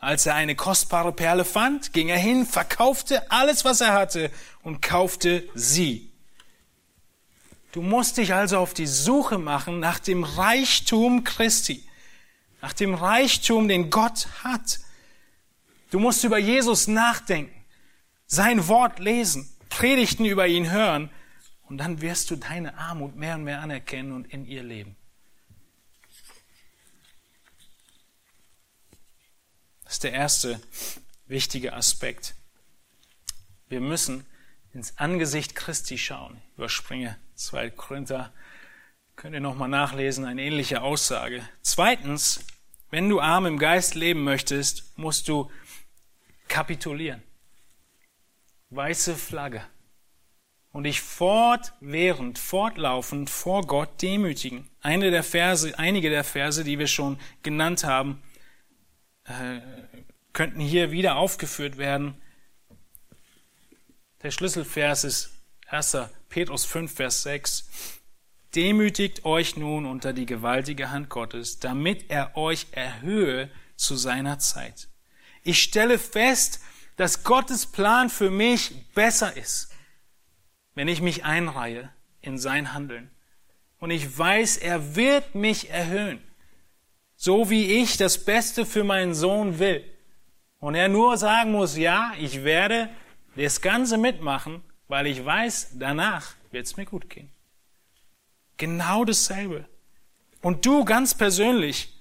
Als er eine kostbare Perle fand, ging er hin, verkaufte alles, was er hatte und kaufte sie. Du musst dich also auf die Suche machen nach dem Reichtum Christi, nach dem Reichtum, den Gott hat. Du musst über Jesus nachdenken, sein Wort lesen, Predigten über ihn hören und dann wirst du deine Armut mehr und mehr anerkennen und in ihr leben. Das ist der erste wichtige Aspekt. Wir müssen ins Angesicht Christi schauen. Ich überspringe 2 Korinther. Könnt ihr nochmal nachlesen, eine ähnliche Aussage. Zweitens, wenn du arm im Geist leben möchtest, musst du kapitulieren. Weiße Flagge und dich fortwährend, fortlaufend vor Gott demütigen. Eine der Verse, einige der Verse, die wir schon genannt haben, äh, könnten hier wieder aufgeführt werden. Der Schlüsselvers ist 1. Petrus 5, Vers 6. Demütigt euch nun unter die gewaltige Hand Gottes, damit er euch erhöhe zu seiner Zeit. Ich stelle fest, dass Gottes Plan für mich besser ist wenn ich mich einreihe in sein Handeln. Und ich weiß, er wird mich erhöhen, so wie ich das Beste für meinen Sohn will. Und er nur sagen muss, ja, ich werde das Ganze mitmachen, weil ich weiß, danach wird es mir gut gehen. Genau dasselbe. Und du ganz persönlich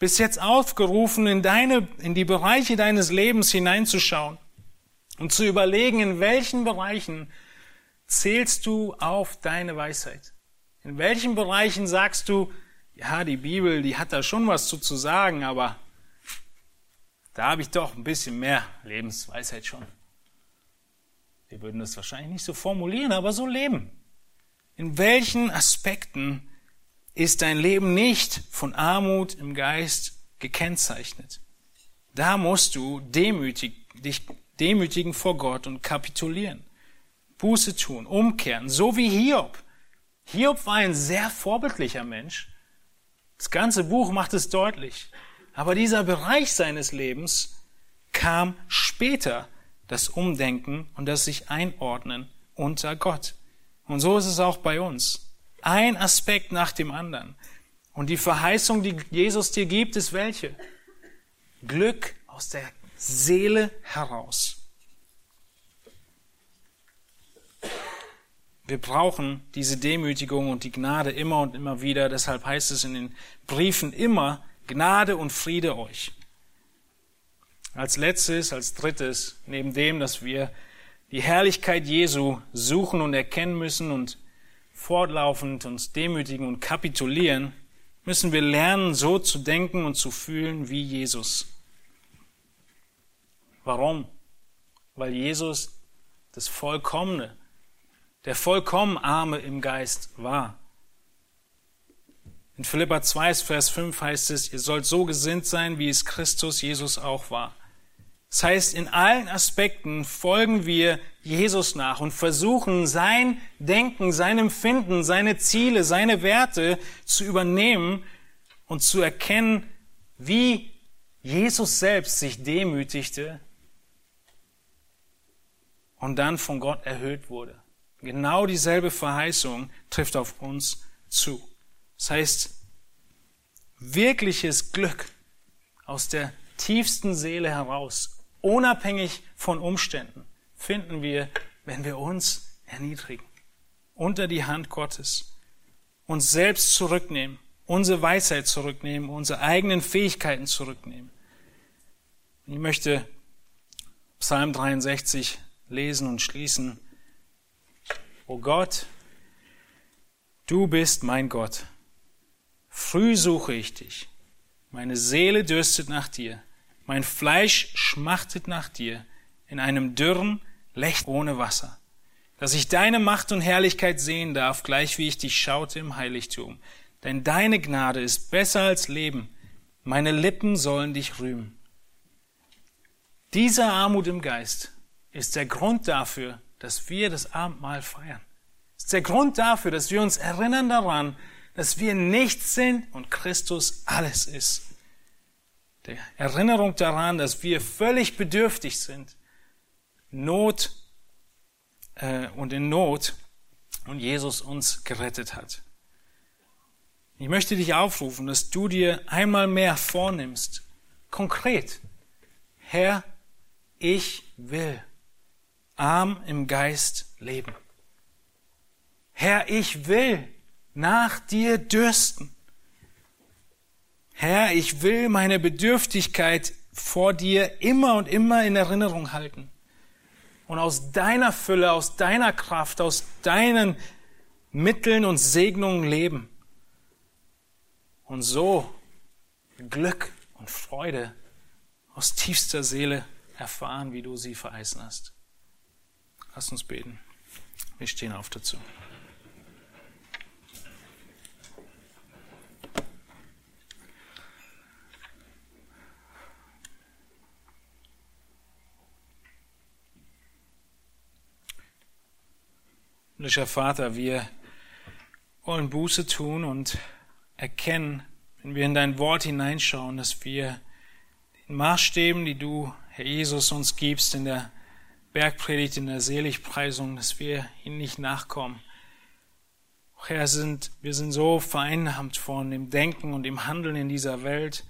bist jetzt aufgerufen, in deine, in die Bereiche deines Lebens hineinzuschauen und zu überlegen, in welchen Bereichen zählst du auf deine Weisheit? In welchen Bereichen sagst du, ja, die Bibel, die hat da schon was zu, zu sagen, aber da habe ich doch ein bisschen mehr Lebensweisheit schon. Wir würden das wahrscheinlich nicht so formulieren, aber so leben. In welchen Aspekten ist dein Leben nicht von Armut im Geist gekennzeichnet? Da musst du demütig, dich demütigen vor Gott und kapitulieren. Buße tun, umkehren, so wie Hiob. Hiob war ein sehr vorbildlicher Mensch. Das ganze Buch macht es deutlich. Aber dieser Bereich seines Lebens kam später, das Umdenken und das sich einordnen unter Gott. Und so ist es auch bei uns. Ein Aspekt nach dem anderen. Und die Verheißung, die Jesus dir gibt, ist welche? Glück aus der Seele heraus. Wir brauchen diese Demütigung und die Gnade immer und immer wieder. Deshalb heißt es in den Briefen immer, Gnade und Friede euch. Als letztes, als drittes, neben dem, dass wir die Herrlichkeit Jesu suchen und erkennen müssen und fortlaufend uns demütigen und kapitulieren, müssen wir lernen, so zu denken und zu fühlen wie Jesus. Warum? Weil Jesus das Vollkommene, der vollkommen Arme im Geist war. In Philippa 2, Vers 5 heißt es, ihr sollt so gesinnt sein, wie es Christus Jesus auch war. Das heißt, in allen Aspekten folgen wir Jesus nach und versuchen sein Denken, sein Empfinden, seine Ziele, seine Werte zu übernehmen und zu erkennen, wie Jesus selbst sich demütigte und dann von Gott erhöht wurde. Genau dieselbe Verheißung trifft auf uns zu. Das heißt, wirkliches Glück aus der tiefsten Seele heraus, unabhängig von Umständen, finden wir, wenn wir uns erniedrigen, unter die Hand Gottes, uns selbst zurücknehmen, unsere Weisheit zurücknehmen, unsere eigenen Fähigkeiten zurücknehmen. Ich möchte Psalm 63 lesen und schließen. O Gott, du bist mein Gott. Früh suche ich dich. Meine Seele dürstet nach dir. Mein Fleisch schmachtet nach dir in einem dürren Lecht ohne Wasser. Dass ich deine Macht und Herrlichkeit sehen darf, gleich wie ich dich schaute im Heiligtum. Denn deine Gnade ist besser als Leben. Meine Lippen sollen dich rühmen. Diese Armut im Geist ist der Grund dafür, dass wir das Abendmahl feiern. Ist der Grund dafür, dass wir uns erinnern daran, dass wir nichts sind und Christus alles ist. Der Erinnerung daran, dass wir völlig bedürftig sind, Not äh, und in Not und Jesus uns gerettet hat. Ich möchte dich aufrufen, dass du dir einmal mehr vornimmst, konkret, Herr, ich will arm im Geist leben. Herr, ich will nach dir dürsten. Herr, ich will meine Bedürftigkeit vor dir immer und immer in Erinnerung halten und aus deiner Fülle, aus deiner Kraft, aus deinen Mitteln und Segnungen leben. Und so Glück und Freude aus tiefster Seele erfahren, wie du sie verheißen hast. Lass uns beten. Wir stehen auf dazu. Himmlischer Vater, wir wollen Buße tun und erkennen, wenn wir in dein Wort hineinschauen, dass wir den Maßstäben, die du, Herr Jesus, uns gibst in der Bergpredigt, in der Seligpreisung, dass wir ihnen nicht nachkommen. Herr, sind, wir sind so vereinnahmt von dem Denken und dem Handeln in dieser Welt,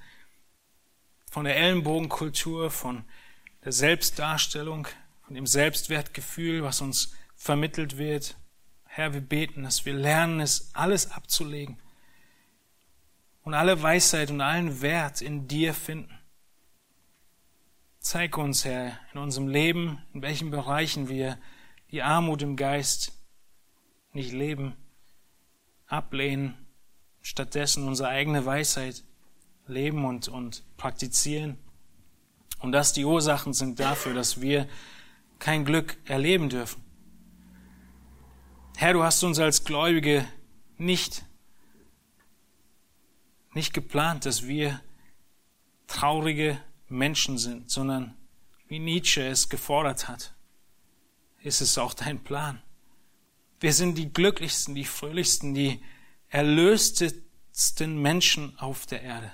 von der Ellenbogenkultur, von der Selbstdarstellung, von dem Selbstwertgefühl, was uns vermittelt wird. Herr, wir beten, dass wir lernen, es alles abzulegen und alle Weisheit und allen Wert in dir finden. Zeig uns, Herr, in unserem Leben, in welchen Bereichen wir die Armut im Geist nicht leben, ablehnen, stattdessen unsere eigene Weisheit leben und, und praktizieren. Und dass die Ursachen sind dafür, dass wir kein Glück erleben dürfen. Herr, du hast uns als Gläubige nicht, nicht geplant, dass wir traurige Menschen sind, sondern wie Nietzsche es gefordert hat, ist es auch dein Plan. Wir sind die glücklichsten, die fröhlichsten, die erlöstesten Menschen auf der Erde.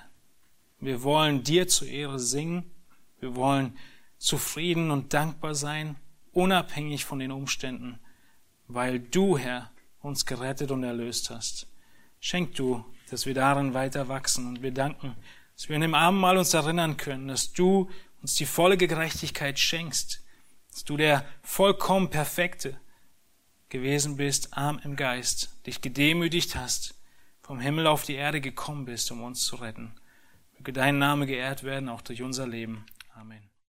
Wir wollen dir zur Ehre singen. Wir wollen zufrieden und dankbar sein, unabhängig von den Umständen weil du, Herr, uns gerettet und erlöst hast. Schenk du, dass wir darin weiter wachsen und wir danken, dass wir in dem Abendmahl uns erinnern können, dass du uns die volle Gerechtigkeit schenkst, dass du der vollkommen Perfekte gewesen bist, arm im Geist, dich gedemütigt hast, vom Himmel auf die Erde gekommen bist, um uns zu retten. Möge dein Name geehrt werden, auch durch unser Leben. Amen.